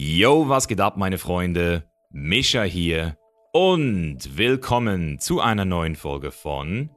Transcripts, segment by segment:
Yo, was geht ab, meine Freunde? Mischa hier und willkommen zu einer neuen Folge von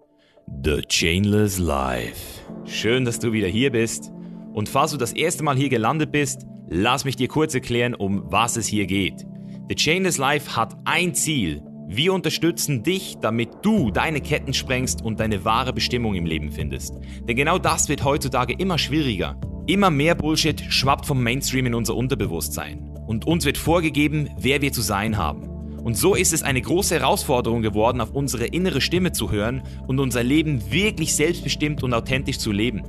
The Chainless Life. Schön, dass du wieder hier bist. Und falls du das erste Mal hier gelandet bist, lass mich dir kurz erklären, um was es hier geht. The Chainless Life hat ein Ziel. Wir unterstützen dich, damit du deine Ketten sprengst und deine wahre Bestimmung im Leben findest. Denn genau das wird heutzutage immer schwieriger. Immer mehr Bullshit schwappt vom Mainstream in unser Unterbewusstsein und uns wird vorgegeben, wer wir zu sein haben. Und so ist es eine große Herausforderung geworden, auf unsere innere Stimme zu hören und unser Leben wirklich selbstbestimmt und authentisch zu leben.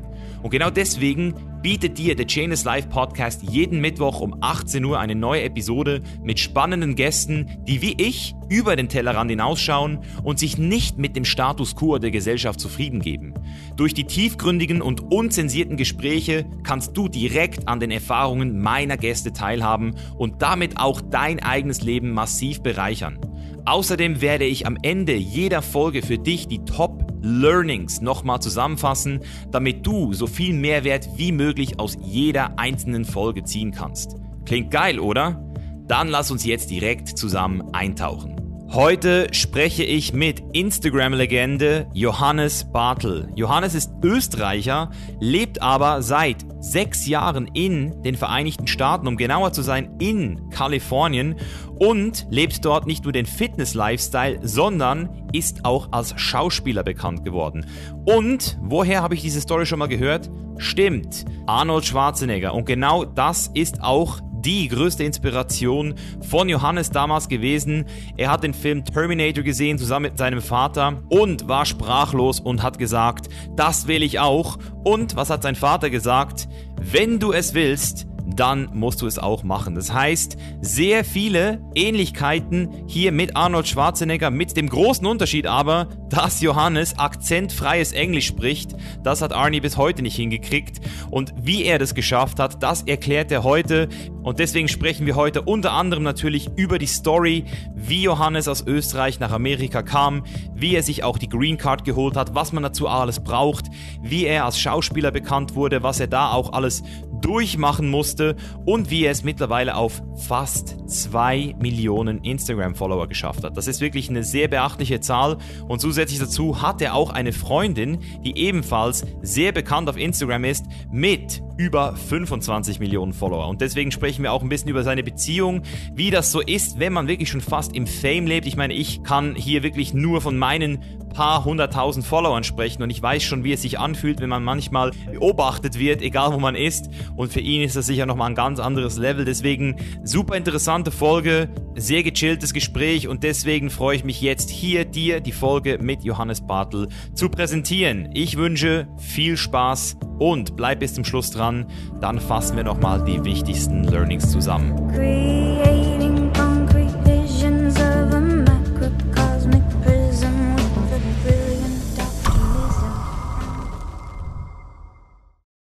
Und genau deswegen bietet dir der Chainless Live Podcast jeden Mittwoch um 18 Uhr eine neue Episode mit spannenden Gästen, die wie ich über den Tellerrand hinausschauen und sich nicht mit dem Status quo der Gesellschaft zufrieden geben. Durch die tiefgründigen und unzensierten Gespräche kannst du direkt an den Erfahrungen meiner Gäste teilhaben und damit auch dein eigenes Leben massiv bereichern. Außerdem werde ich am Ende jeder Folge für dich die Top Learnings nochmal zusammenfassen, damit du so viel Mehrwert wie möglich aus jeder einzelnen Folge ziehen kannst. Klingt geil, oder? Dann lass uns jetzt direkt zusammen eintauchen. Heute spreche ich mit Instagram-Legende Johannes Bartel. Johannes ist Österreicher, lebt aber seit sechs Jahren in den Vereinigten Staaten, um genauer zu sein, in Kalifornien und lebt dort nicht nur den Fitness-Lifestyle, sondern ist auch als Schauspieler bekannt geworden. Und woher habe ich diese Story schon mal gehört? Stimmt, Arnold Schwarzenegger. Und genau das ist auch die größte Inspiration von Johannes damals gewesen. Er hat den Film Terminator gesehen zusammen mit seinem Vater und war sprachlos und hat gesagt, das will ich auch. Und was hat sein Vater gesagt? Wenn du es willst, dann musst du es auch machen. Das heißt, sehr viele Ähnlichkeiten hier mit Arnold Schwarzenegger, mit dem großen Unterschied aber, dass Johannes akzentfreies Englisch spricht. Das hat Arnie bis heute nicht hingekriegt. Und wie er das geschafft hat, das erklärt er heute. Und deswegen sprechen wir heute unter anderem natürlich über die Story, wie Johannes aus Österreich nach Amerika kam, wie er sich auch die Green Card geholt hat, was man dazu alles braucht, wie er als Schauspieler bekannt wurde, was er da auch alles durchmachen musste und wie er es mittlerweile auf fast zwei Millionen Instagram-Follower geschafft hat. Das ist wirklich eine sehr beachtliche Zahl und zusätzlich dazu hat er auch eine Freundin, die ebenfalls sehr bekannt auf Instagram ist, mit über 25 Millionen Follower. Und deswegen sprechen wir auch ein bisschen über seine Beziehung, wie das so ist, wenn man wirklich schon fast im Fame lebt. Ich meine, ich kann hier wirklich nur von meinen paar hunderttausend Followern sprechen und ich weiß schon, wie es sich anfühlt, wenn man manchmal beobachtet wird, egal wo man ist. Und für ihn ist das sicher nochmal ein ganz anderes Level. Deswegen super interessante Folge, sehr gechilltes Gespräch und deswegen freue ich mich jetzt hier dir die Folge mit Johannes Bartel zu präsentieren. Ich wünsche viel Spaß und bleib bis zum Schluss dran. Dann fassen wir nochmal die wichtigsten Learnings zusammen.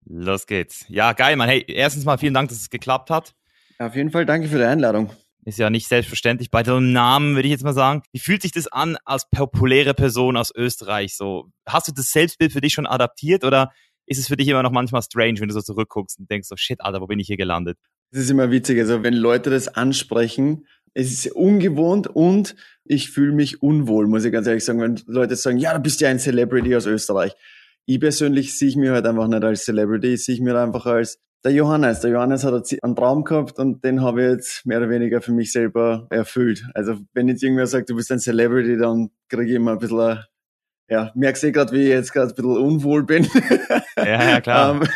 Los geht's. Ja, geil, Mann. Hey, erstens mal vielen Dank, dass es geklappt hat. Auf jeden Fall danke für die Einladung. Ist ja nicht selbstverständlich bei deinem Namen, würde ich jetzt mal sagen. Wie fühlt sich das an als populäre Person aus Österreich? So, hast du das Selbstbild für dich schon adaptiert oder ist es für dich immer noch manchmal strange, wenn du so zurückguckst und denkst so, shit, Alter, wo bin ich hier gelandet? Es ist immer witzig, also wenn Leute das ansprechen, es ist ungewohnt und ich fühle mich unwohl, muss ich ganz ehrlich sagen, wenn Leute sagen, ja, du bist ja ein Celebrity aus Österreich. Ich persönlich sehe ich mich halt einfach nicht als Celebrity, ich sehe mich halt einfach als der Johannes. Der Johannes hat einen Traum gehabt und den habe ich jetzt mehr oder weniger für mich selber erfüllt. Also wenn jetzt irgendwer sagt, du bist ein Celebrity, dann kriege ich immer ein bisschen ja, merkst du gerade, wie ich jetzt gerade ein bisschen unwohl bin. Ja, ja klar. ähm,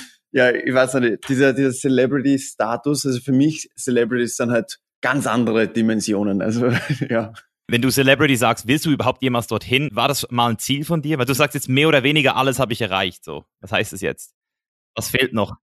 ja, ich weiß nicht, dieser, dieser Celebrity-Status, also für mich, Celebrities sind halt ganz andere Dimensionen. Also, ja. Wenn du Celebrity sagst, willst du überhaupt jemals dorthin? War das mal ein Ziel von dir? Weil du sagst jetzt mehr oder weniger alles habe ich erreicht. So, was heißt das jetzt? Was fehlt noch?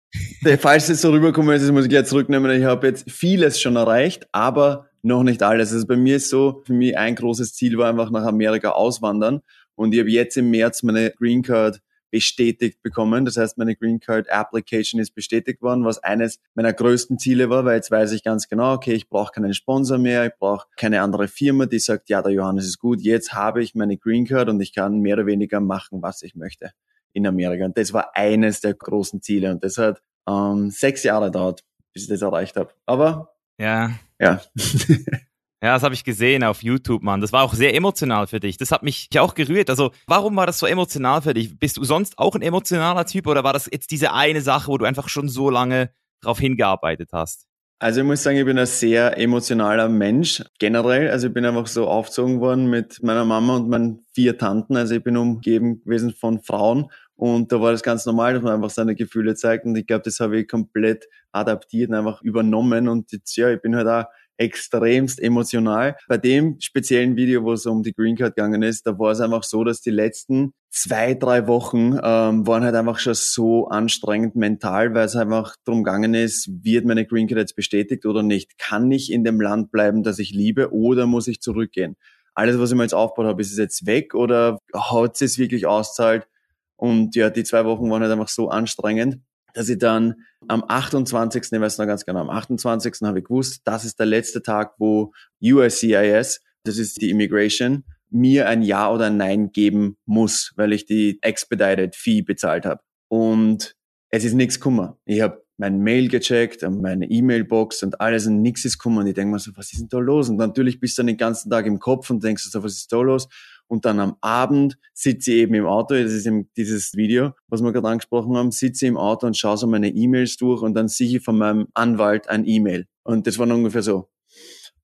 Falls es so rüberkommen ist, muss ich jetzt zurücknehmen. Ich habe jetzt vieles schon erreicht, aber noch nicht alles. Also bei mir ist so, für mich ein großes Ziel war einfach nach Amerika auswandern. Und ich habe jetzt im März meine Green Card bestätigt bekommen. Das heißt, meine Green Card Application ist bestätigt worden, was eines meiner größten Ziele war, weil jetzt weiß ich ganz genau, okay, ich brauche keinen Sponsor mehr, ich brauche keine andere Firma, die sagt, ja, der Johannes ist gut, jetzt habe ich meine Green Card und ich kann mehr oder weniger machen, was ich möchte in Amerika. Und das war eines der großen Ziele und das hat ähm, sechs Jahre dauert, bis ich das erreicht habe. Aber ja. Ja. Ja, das habe ich gesehen auf YouTube, Mann. Das war auch sehr emotional für dich. Das hat mich auch gerührt. Also, warum war das so emotional für dich? Bist du sonst auch ein emotionaler Typ oder war das jetzt diese eine Sache, wo du einfach schon so lange drauf hingearbeitet hast? Also ich muss sagen, ich bin ein sehr emotionaler Mensch generell. Also ich bin einfach so aufgezogen worden mit meiner Mama und meinen vier Tanten. Also ich bin umgeben gewesen von Frauen und da war das ganz normal, dass man einfach seine Gefühle zeigt. Und ich glaube, das habe ich komplett adaptiert und einfach übernommen. Und jetzt, ja, ich bin halt auch extremst emotional. Bei dem speziellen Video, wo es um die Green Card gegangen ist, da war es einfach so, dass die letzten zwei, drei Wochen ähm, waren halt einfach schon so anstrengend mental, weil es einfach darum gegangen ist, wird meine Green Card jetzt bestätigt oder nicht? Kann ich in dem Land bleiben, das ich liebe, oder muss ich zurückgehen? Alles, was ich mir jetzt aufgebaut habe, ist es jetzt weg oder hat es wirklich auszahlt? Und ja, die zwei Wochen waren halt einfach so anstrengend dass ich dann am 28., ich weiß noch ganz genau, am 28. habe ich gewusst, das ist der letzte Tag, wo USCIS, das ist die Immigration, mir ein Ja oder ein Nein geben muss, weil ich die Expedited Fee bezahlt habe. Und es ist nichts kummer. Ich habe mein Mail gecheckt und meine E-Mail-Box und alles und nichts ist kummer. Und ich denke mir so, was ist denn da los? Und natürlich bist du dann den ganzen Tag im Kopf und denkst so, was ist da los? Und dann am Abend sitze ich eben im Auto, das ist eben dieses Video, was wir gerade angesprochen haben, sitze ich im Auto und schaue so meine E-Mails durch und dann sehe ich von meinem Anwalt ein E-Mail. Und das war ungefähr so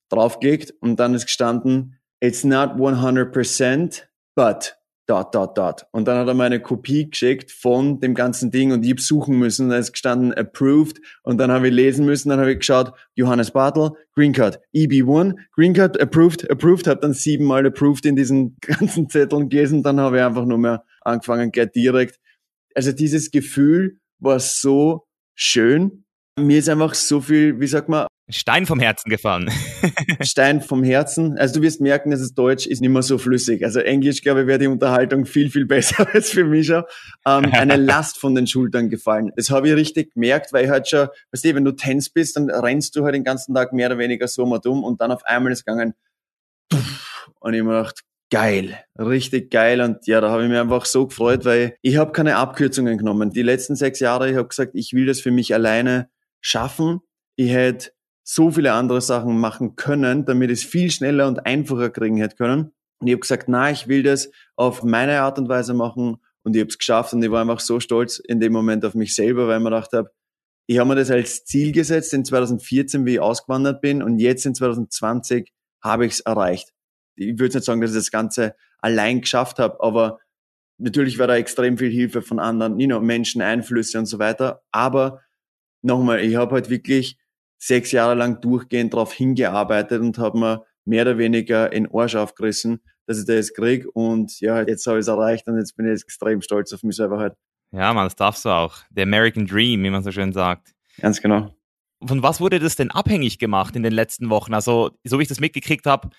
draufgelegt und dann ist gestanden, it's not 100%, but dot, dot, dot. Und dann hat er mir eine Kopie geschickt von dem ganzen Ding und ich habe suchen müssen. Da ist gestanden approved und dann habe ich lesen müssen. Dann habe ich geschaut, Johannes Bartel, Green Card, EB1, Green Card, approved, approved, habe dann siebenmal approved in diesen ganzen Zetteln gelesen. Dann habe ich einfach nur mehr angefangen, gleich direkt. Also dieses Gefühl war so schön. Mir ist einfach so viel, wie sagt man, Stein vom Herzen gefallen. Stein vom Herzen. Also du wirst merken, dass es Deutsch ist nicht mehr so flüssig. Also Englisch, glaube ich, wäre die Unterhaltung viel, viel besser als für mich schon. Ähm, eine Last von den Schultern gefallen. Das habe ich richtig gemerkt, weil ich halt schon, weißt du, wenn du Tennis bist, dann rennst du halt den ganzen Tag mehr oder weniger so mal dumm und dann auf einmal ist es gegangen und ich mir gedacht, geil, richtig geil und ja, da habe ich mich einfach so gefreut, weil ich habe keine Abkürzungen genommen. Die letzten sechs Jahre, ich habe gesagt, ich will das für mich alleine schaffen. Ich hätte so viele andere Sachen machen können, damit ich es viel schneller und einfacher kriegen hätte können. Und ich habe gesagt, na, ich will das auf meine Art und Weise machen und ich habe es geschafft und ich war einfach so stolz in dem Moment auf mich selber, weil ich mir gedacht habe, ich habe mir das als Ziel gesetzt in 2014, wie ich ausgewandert bin und jetzt in 2020 habe ich es erreicht. Ich würde nicht sagen, dass ich das Ganze allein geschafft habe, aber natürlich war da extrem viel Hilfe von anderen, you know, Menschen, Einflüsse und so weiter. Aber nochmal, ich habe halt wirklich sechs Jahre lang durchgehend darauf hingearbeitet und habe mir mehr oder weniger in Arsch aufgerissen, dass ich das jetzt krieg und ja, jetzt habe ich es erreicht und jetzt bin ich extrem stolz auf mich selber halt. Ja, man, das darfst du auch. Der American Dream, wie man so schön sagt. Ganz genau. Von was wurde das denn abhängig gemacht in den letzten Wochen? Also, so wie ich das mitgekriegt habe,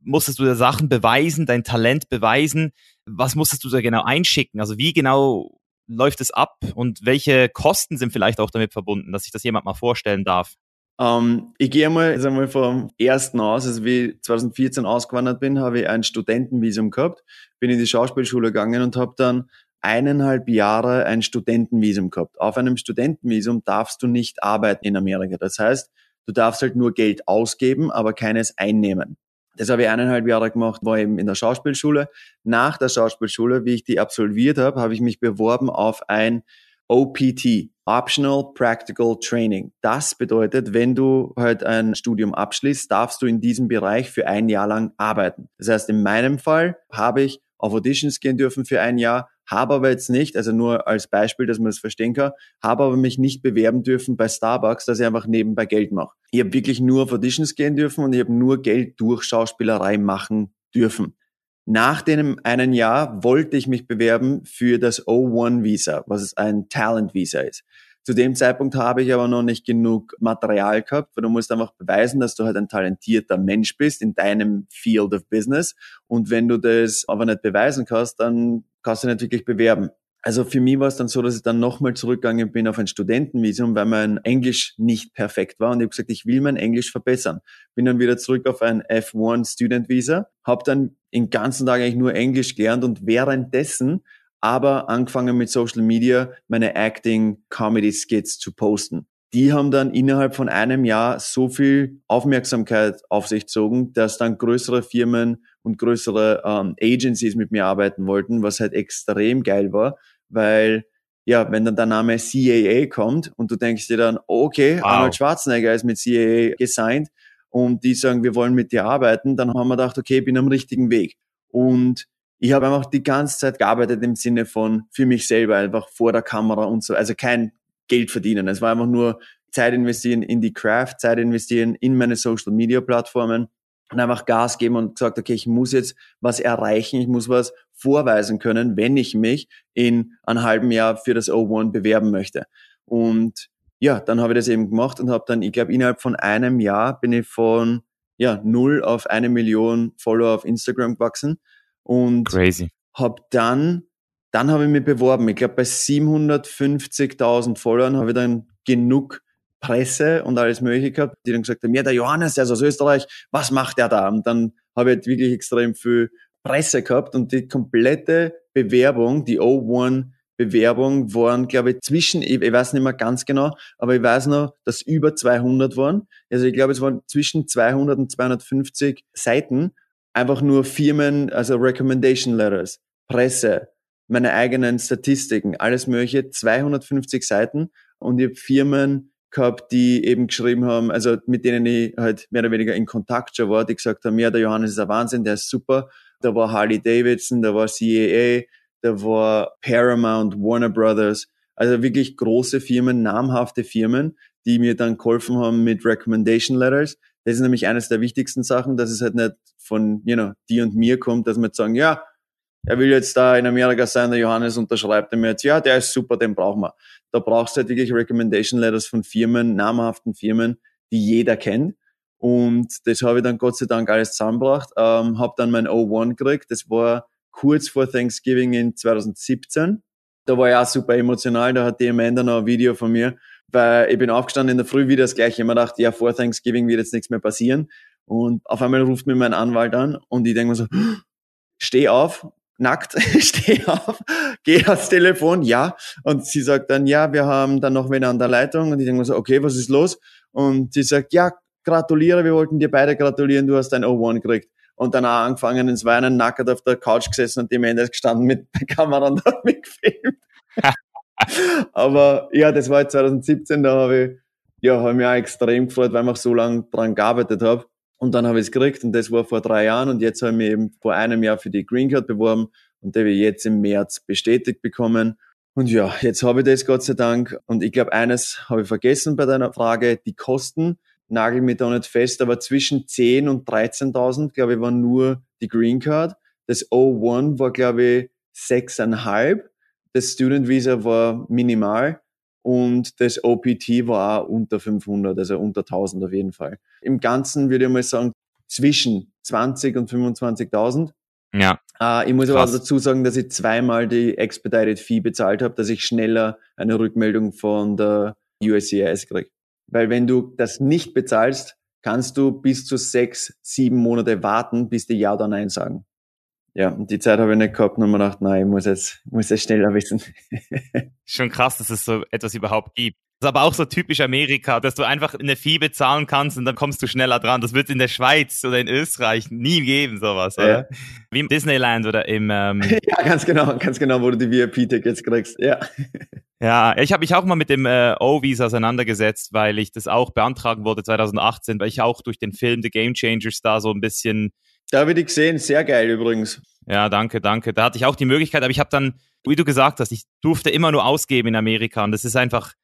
musstest du da Sachen beweisen, dein Talent beweisen. Was musstest du da genau einschicken? Also, wie genau läuft es ab und welche Kosten sind vielleicht auch damit verbunden, dass sich das jemand mal vorstellen darf? Ähm, ich gehe einmal, also einmal vom ersten aus, also wie ich 2014 ausgewandert bin, habe ich ein Studentenvisum gehabt, bin in die Schauspielschule gegangen und habe dann eineinhalb Jahre ein Studentenvisum gehabt. Auf einem Studentenvisum darfst du nicht arbeiten in Amerika. Das heißt, du darfst halt nur Geld ausgeben, aber keines einnehmen. Das habe ich eineinhalb Jahre gemacht, war eben in der Schauspielschule. Nach der Schauspielschule, wie ich die absolviert habe, habe ich mich beworben auf ein OPT, Optional Practical Training. Das bedeutet, wenn du halt ein Studium abschließt, darfst du in diesem Bereich für ein Jahr lang arbeiten. Das heißt, in meinem Fall habe ich auf Auditions gehen dürfen für ein Jahr, habe aber jetzt nicht, also nur als Beispiel, dass man das verstehen kann, habe aber mich nicht bewerben dürfen bei Starbucks, dass ich einfach nebenbei Geld mache. Ich habe wirklich nur auf Auditions gehen dürfen und ich habe nur Geld durch Schauspielerei machen dürfen. Nach dem einen Jahr wollte ich mich bewerben für das O1-Visa, was ein Talent-Visa ist. Zu dem Zeitpunkt habe ich aber noch nicht genug Material gehabt, weil du musst einfach beweisen, dass du halt ein talentierter Mensch bist in deinem Field of Business. Und wenn du das aber nicht beweisen kannst, dann kannst du nicht wirklich bewerben. Also für mich war es dann so, dass ich dann nochmal zurückgegangen bin auf ein Studentenvisum, weil mein Englisch nicht perfekt war und ich habe gesagt, ich will mein Englisch verbessern. Bin dann wieder zurück auf ein F1 Student Visa, habe dann den ganzen Tag eigentlich nur Englisch gelernt und währenddessen aber angefangen mit Social Media meine Acting Comedy Skits zu posten. die haben dann innerhalb von einem Jahr so viel Aufmerksamkeit auf sich gezogen, dass dann größere Firmen und größere ähm, Agencies mit mir arbeiten wollten, was halt extrem geil war, weil ja, wenn dann der Name CAA kommt und du denkst dir dann, okay, wow. Arnold Schwarzenegger ist mit CAA gesigned und die sagen, wir wollen mit dir arbeiten, dann haben wir gedacht, okay, ich bin am richtigen Weg. Und ich habe einfach die ganze Zeit gearbeitet im Sinne von für mich selber, einfach vor der Kamera und so, also kein Geld verdienen. Es war einfach nur Zeit investieren in die Craft, Zeit investieren in meine Social Media Plattformen und einfach Gas geben und gesagt, okay, ich muss jetzt was erreichen, ich muss was vorweisen können, wenn ich mich in einem halben Jahr für das O1 bewerben möchte. Und ja, dann habe ich das eben gemacht und habe dann, ich glaube, innerhalb von einem Jahr bin ich von ja, null auf eine Million Follower auf Instagram gewachsen und Crazy. habe dann, dann habe ich mich beworben. Ich glaube, bei 750.000 Followern habe ich dann genug Presse und alles Mögliche gehabt, die dann gesagt haben, ja, der Johannes, der ist aus Österreich, was macht der da? Und dann habe ich halt wirklich extrem viel Presse gehabt und die komplette Bewerbung, die O1 Bewerbung waren, glaube ich, zwischen, ich, ich, weiß nicht mehr ganz genau, aber ich weiß noch, dass über 200 waren. Also ich glaube, es waren zwischen 200 und 250 Seiten. Einfach nur Firmen, also Recommendation Letters, Presse, meine eigenen Statistiken, alles mögliche, 250 Seiten. Und ich habe Firmen gehabt, die eben geschrieben haben, also mit denen ich halt mehr oder weniger in Kontakt schon war, die gesagt haben, ja, der Johannes ist ein Wahnsinn, der ist super. Da war Harley Davidson, da war CAA, da war Paramount, Warner Brothers, also wirklich große Firmen, namhafte Firmen, die mir dann geholfen haben mit Recommendation Letters. Das ist nämlich eines der wichtigsten Sachen, dass es halt nicht von, you know, die und mir kommt, dass wir jetzt sagen, ja, er will jetzt da in Amerika sein, der Johannes unterschreibt ihm jetzt, ja, der ist super, den brauchen wir. Da brauchst du halt wirklich Recommendation Letters von Firmen, namhaften Firmen, die jeder kennt. Und das habe ich dann Gott sei Dank alles zusammengebracht, ähm, habe dann mein O1 gekriegt. Das war kurz vor Thanksgiving in 2017. Da war ich auch super emotional. Da hat die Amanda noch ein Video von mir, weil ich bin aufgestanden in der Früh wieder das gleiche. Ich mir gedacht, ja, vor Thanksgiving wird jetzt nichts mehr passieren. Und auf einmal ruft mir mein Anwalt an und ich denke mir so, steh auf, nackt, steh auf, geh ans Telefon, ja. Und sie sagt dann, ja, wir haben dann noch wen an der Leitung. Und ich denke mir so, okay, was ist los? Und sie sagt, ja, gratuliere, wir wollten dir beide gratulieren, du hast dein O1 gekriegt. Und dann auch angefangen ins Weinen, nackert auf der Couch gesessen und die Männer gestanden mit der Kamera und hat mich gefilmt. Aber ja, das war jetzt 2017, da habe ich, ja, habe mich auch extrem gefreut, weil ich auch so lange dran gearbeitet habe. Und dann habe ich es gekriegt und das war vor drei Jahren und jetzt habe ich mich eben vor einem Jahr für die Green Card beworben und die habe ich jetzt im März bestätigt bekommen. Und ja, jetzt habe ich das Gott sei Dank. Und ich glaube, eines habe ich vergessen bei deiner Frage, die Kosten nagel mich da nicht fest, aber zwischen 10 und 13.000, glaube ich, war nur die Green Card. Das O1 war, glaube ich, 6,5. Das Student Visa war minimal und das OPT war auch unter 500, also unter 1000 auf jeden Fall. Im Ganzen würde ich mal sagen, zwischen 20 und 25.000. Ja. Äh, ich muss Krass. aber dazu sagen, dass ich zweimal die Expedited Fee bezahlt habe, dass ich schneller eine Rückmeldung von der USCIS kriege. Weil wenn du das nicht bezahlst, kannst du bis zu sechs, sieben Monate warten, bis die Ja oder Nein sagen. Ja, und die Zeit habe ich nicht gehabt und mir gedacht, nein, ich muss jetzt, muss jetzt schneller wissen. Schon krass, dass es so etwas überhaupt gibt. Das ist aber auch so typisch Amerika, dass du einfach eine Fee bezahlen kannst und dann kommst du schneller dran. Das wird in der Schweiz oder in Österreich nie geben, sowas, oder? Ja. Wie im Disneyland oder im... Ähm ja, ganz genau, ganz genau, wo du die VIP-Tickets kriegst, ja. Ja, ich habe mich auch mal mit dem äh, O-Visa auseinandergesetzt, weil ich das auch beantragen wollte 2018, weil ich auch durch den Film The Game Changers da so ein bisschen... Da habe ich die gesehen, sehr geil übrigens. Ja, danke, danke. Da hatte ich auch die Möglichkeit, aber ich habe dann, wie du gesagt hast, ich durfte immer nur ausgeben in Amerika und das ist einfach,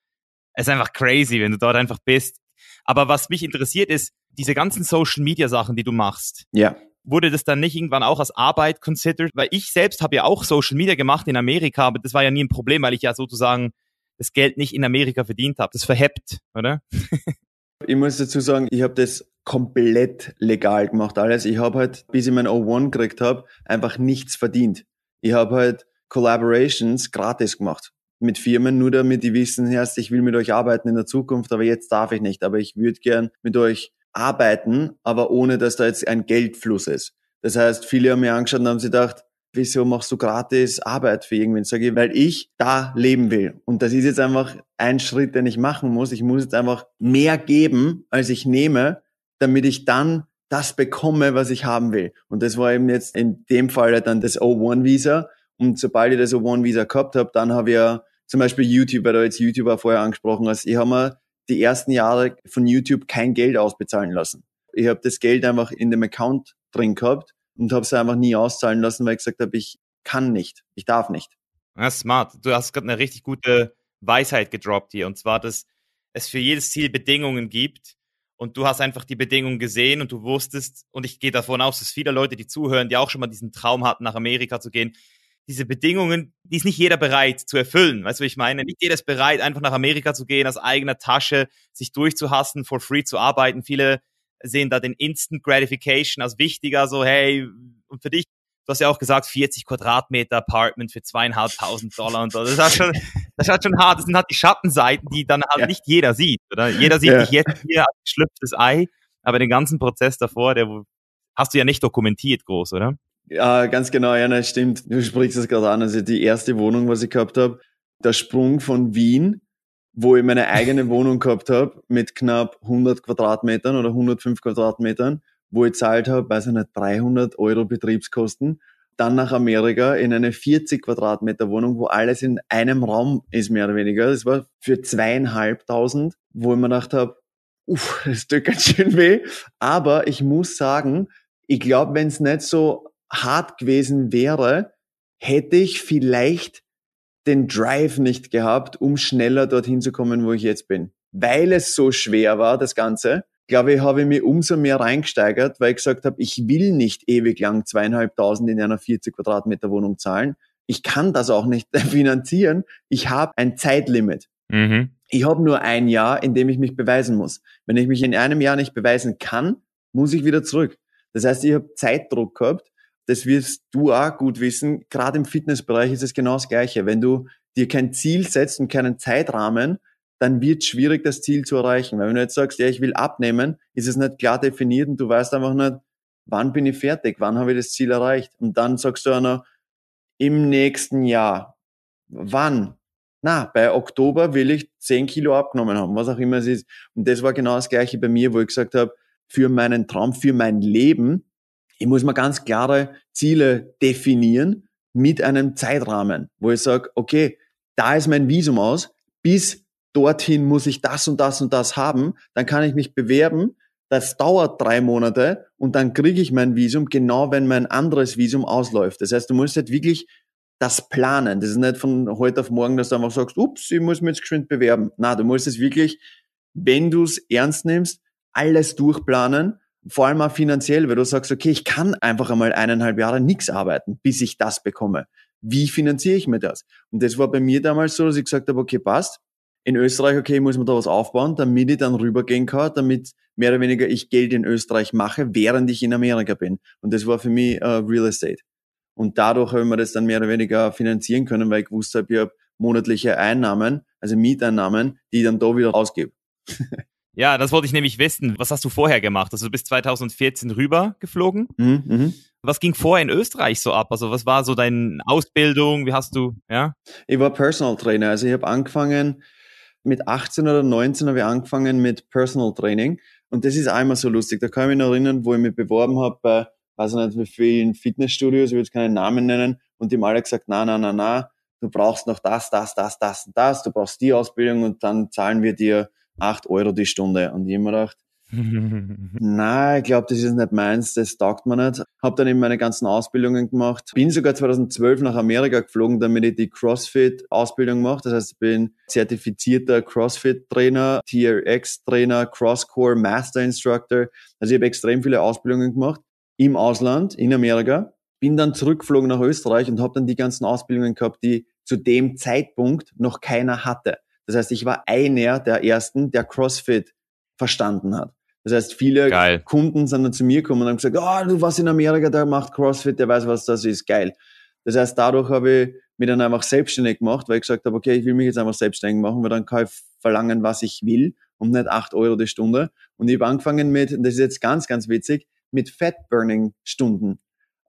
es ist einfach crazy, wenn du dort einfach bist. Aber was mich interessiert ist, diese ganzen Social Media Sachen, die du machst. Ja wurde das dann nicht irgendwann auch als Arbeit considered? Weil ich selbst habe ja auch Social Media gemacht in Amerika, aber das war ja nie ein Problem, weil ich ja sozusagen das Geld nicht in Amerika verdient habe. Das verhebt, oder? ich muss dazu sagen, ich habe das komplett legal gemacht alles. Ich habe halt, bis ich mein O1 gekriegt habe, einfach nichts verdient. Ich habe halt Collaborations gratis gemacht mit Firmen, nur damit die wissen, erst ich will mit euch arbeiten in der Zukunft, aber jetzt darf ich nicht. Aber ich würde gern mit euch arbeiten, aber ohne dass da jetzt ein Geldfluss ist. Das heißt, viele haben mir angeschaut und haben sich gedacht, wieso machst du gratis Arbeit für irgendwen? Sage ich, weil ich da leben will. Und das ist jetzt einfach ein Schritt, den ich machen muss. Ich muss jetzt einfach mehr geben, als ich nehme, damit ich dann das bekomme, was ich haben will. Und das war eben jetzt in dem Fall dann das O1-Visa. Und sobald ich das O1-Visa gehabt habe, dann habe ich ja zum Beispiel YouTube, weil du jetzt YouTuber vorher angesprochen hast, ich habe mir die ersten Jahre von YouTube kein Geld ausbezahlen lassen. Ich habe das Geld einfach in dem Account drin gehabt und habe es einfach nie auszahlen lassen, weil ich gesagt habe, ich kann nicht, ich darf nicht. Ja, smart. Du hast gerade eine richtig gute Weisheit gedroppt hier und zwar, dass es für jedes Ziel Bedingungen gibt und du hast einfach die Bedingungen gesehen und du wusstest und ich gehe davon aus, dass viele Leute, die zuhören, die auch schon mal diesen Traum hatten, nach Amerika zu gehen, diese Bedingungen, die ist nicht jeder bereit zu erfüllen. Weißt du, ich meine? Nicht jeder ist bereit, einfach nach Amerika zu gehen, aus eigener Tasche, sich durchzuhassen, for free zu arbeiten. Viele sehen da den Instant Gratification als wichtiger, so, hey, und für dich, du hast ja auch gesagt, 40 Quadratmeter Apartment für zweieinhalbtausend Dollar und so. Das ist schon, das ist schon hart. Das sind halt die Schattenseiten, die dann halt ja. nicht jeder sieht, oder? Jeder sieht ja. dich jetzt hier als geschlüpftes Ei, aber den ganzen Prozess davor, der hast du ja nicht dokumentiert groß, oder? Ja, ganz genau, ja, das stimmt. Du sprichst es gerade an. Also die erste Wohnung, was ich gehabt habe, der Sprung von Wien wo ich meine eigene Wohnung gehabt habe mit knapp 100 Quadratmetern oder 105 Quadratmetern, wo ich zahlt habe, weiß ich nicht, 300 Euro Betriebskosten. Dann nach Amerika in eine 40 Quadratmeter Wohnung, wo alles in einem Raum ist, mehr oder weniger. Das war für zweieinhalbtausend, wo ich mir gedacht habe, uff, das tut ganz schön weh. Aber ich muss sagen, ich glaube, wenn es nicht so hart gewesen wäre, hätte ich vielleicht den Drive nicht gehabt, um schneller dorthin zu kommen, wo ich jetzt bin. Weil es so schwer war, das Ganze, glaube ich, habe ich mich umso mehr reingesteigert, weil ich gesagt habe, ich will nicht ewig lang zweieinhalbtausend in einer 40 Quadratmeter Wohnung zahlen. Ich kann das auch nicht finanzieren. Ich habe ein Zeitlimit. Mhm. Ich habe nur ein Jahr, in dem ich mich beweisen muss. Wenn ich mich in einem Jahr nicht beweisen kann, muss ich wieder zurück. Das heißt, ich habe Zeitdruck gehabt das wirst du auch gut wissen, gerade im Fitnessbereich ist es genau das Gleiche. Wenn du dir kein Ziel setzt und keinen Zeitrahmen, dann wird es schwierig, das Ziel zu erreichen. Weil wenn du jetzt sagst, ja, ich will abnehmen, ist es nicht klar definiert und du weißt einfach nicht, wann bin ich fertig, wann habe ich das Ziel erreicht. Und dann sagst du einer, im nächsten Jahr. Wann? Na, bei Oktober will ich 10 Kilo abgenommen haben, was auch immer es ist. Und das war genau das Gleiche bei mir, wo ich gesagt habe, für meinen Traum, für mein Leben ich muss mir ganz klare Ziele definieren mit einem Zeitrahmen, wo ich sage, okay, da ist mein Visum aus, bis dorthin muss ich das und das und das haben, dann kann ich mich bewerben, das dauert drei Monate und dann kriege ich mein Visum, genau wenn mein anderes Visum ausläuft. Das heißt, du musst halt wirklich das planen. Das ist nicht von heute auf morgen, dass du einfach sagst, ups, ich muss mich jetzt geschwind bewerben. Na, du musst es wirklich, wenn du es ernst nimmst, alles durchplanen vor allem auch finanziell, weil du sagst, okay, ich kann einfach einmal eineinhalb Jahre nichts arbeiten, bis ich das bekomme. Wie finanziere ich mir das? Und das war bei mir damals so, dass ich gesagt habe, okay, passt. In Österreich, okay, ich muss mir da was aufbauen, damit ich dann rübergehen kann, damit mehr oder weniger ich Geld in Österreich mache, während ich in Amerika bin. Und das war für mich uh, Real Estate. Und dadurch habe ich mir das dann mehr oder weniger finanzieren können, weil ich gewusst habe, ich habe monatliche Einnahmen, also Mieteinnahmen, die ich dann da wieder ausgebe. Ja, das wollte ich nämlich wissen. Was hast du vorher gemacht? Also du bist 2014 rüber geflogen. Mhm, mh. Was ging vorher in Österreich so ab? Also was war so deine Ausbildung? Wie hast du, ja? Ich war Personal Trainer. Also ich habe angefangen, mit 18 oder 19 habe ich angefangen mit Personal Training. Und das ist einmal so lustig. Da kann ich mich noch erinnern, wo ich mich beworben habe bei, weiß ich nicht, wie vielen Fitnessstudios, ich will jetzt keinen Namen nennen. Und die haben alle gesagt, na, na, na, na, du brauchst noch das, das, das, das und das. Du brauchst die Ausbildung und dann zahlen wir dir 8 Euro die Stunde. Und ich habe mir gedacht, na, ich glaube, das ist nicht meins, das taugt mir nicht. Habe dann eben meine ganzen Ausbildungen gemacht. Bin sogar 2012 nach Amerika geflogen, damit ich die CrossFit-Ausbildung mache. Das heißt, ich bin zertifizierter CrossFit-Trainer, TRX-Trainer, Crosscore Master Instructor. Also ich habe extrem viele Ausbildungen gemacht im Ausland, in Amerika. Bin dann zurückgeflogen nach Österreich und habe dann die ganzen Ausbildungen gehabt, die zu dem Zeitpunkt noch keiner hatte. Das heißt, ich war einer der ersten, der CrossFit verstanden hat. Das heißt, viele geil. Kunden sind dann zu mir gekommen und haben gesagt, oh, du warst in Amerika, der macht CrossFit, der weiß, was das ist, geil. Das heißt, dadurch habe ich mich dann einfach selbstständig gemacht, weil ich gesagt habe, okay, ich will mich jetzt einfach selbstständig machen, weil dann kann ich verlangen, was ich will und nicht acht Euro die Stunde. Und ich habe angefangen mit, das ist jetzt ganz, ganz witzig, mit Fat-Burning-Stunden.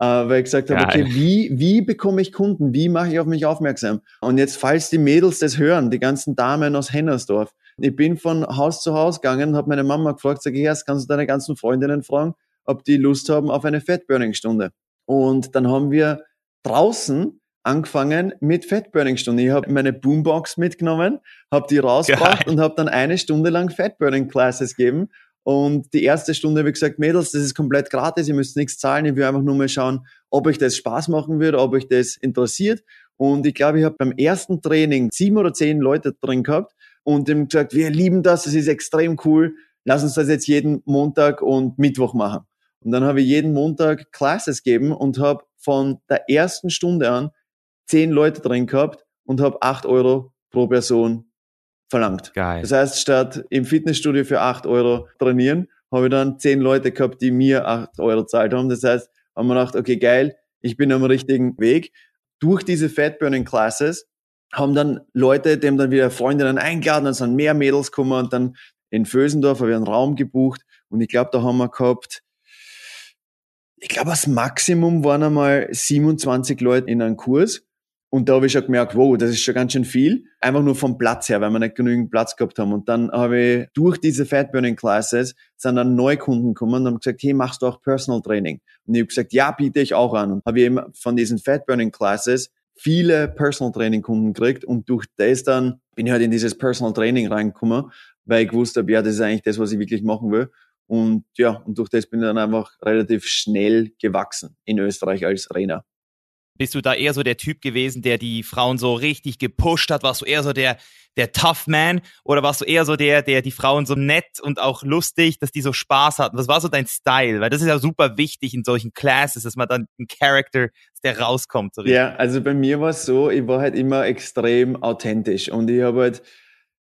Äh, weil ich gesagt habe, okay, wie, wie bekomme ich Kunden? Wie mache ich auf mich aufmerksam? Und jetzt, falls die Mädels das hören, die ganzen Damen aus Hennersdorf, ich bin von Haus zu Haus gegangen, habe meine Mama gefragt, sag ich erst, kannst du deine ganzen Freundinnen fragen, ob die Lust haben auf eine Fatburning-Stunde? Und dann haben wir draußen angefangen mit Fatburning-Stunde. Ich habe meine Boombox mitgenommen, habe die rausgebracht und habe dann eine Stunde lang Fatburning-Classes gegeben. Und die erste Stunde habe ich gesagt, Mädels, das ist komplett gratis, ihr müsst nichts zahlen, ich will einfach nur mal schauen, ob euch das Spaß machen würde, ob euch das interessiert. Und ich glaube, ich habe beim ersten Training sieben oder zehn Leute drin gehabt und dem gesagt, wir lieben das, es ist extrem cool, lass uns das jetzt jeden Montag und Mittwoch machen. Und dann habe ich jeden Montag Classes gegeben und habe von der ersten Stunde an zehn Leute drin gehabt und habe acht Euro pro Person verlangt. Geil. Das heißt, statt im Fitnessstudio für acht Euro trainieren, habe ich dann zehn Leute gehabt, die mir acht Euro zahlt haben. Das heißt, haben wir gedacht, okay, geil, ich bin am richtigen Weg. Durch diese Fat Burning Classes haben dann Leute, dem dann wieder Freundinnen eingeladen, dann sind mehr Mädels gekommen und dann in Vösendorf habe ich einen Raum gebucht und ich glaube, da haben wir gehabt, ich glaube, das Maximum waren einmal 27 Leute in einem Kurs und da habe ich schon gemerkt, wow, das ist schon ganz schön viel. Einfach nur vom Platz her, weil wir nicht genügend Platz gehabt haben. Und dann habe ich durch diese Fat Burning Classes sind dann neue Kunden gekommen und haben gesagt, hey, machst du auch Personal Training? Und ich habe gesagt, ja, biete ich auch an. Und habe eben von diesen Fat Burning Classes viele Personal Training Kunden gekriegt und durch das dann bin ich halt in dieses Personal Training reingekommen, weil ich gewusst habe, ja, das ist eigentlich das, was ich wirklich machen will. Und ja, und durch das bin ich dann einfach relativ schnell gewachsen in Österreich als Trainer. Bist du da eher so der Typ gewesen, der die Frauen so richtig gepusht hat? Warst du eher so der, der Tough Man? Oder warst du eher so der, der die Frauen so nett und auch lustig, dass die so Spaß hatten? Was war so dein Style? Weil das ist ja super wichtig in solchen Classes, dass man dann einen Charakter, der rauskommt. So ja, also bei mir war es so, ich war halt immer extrem authentisch und ich habe halt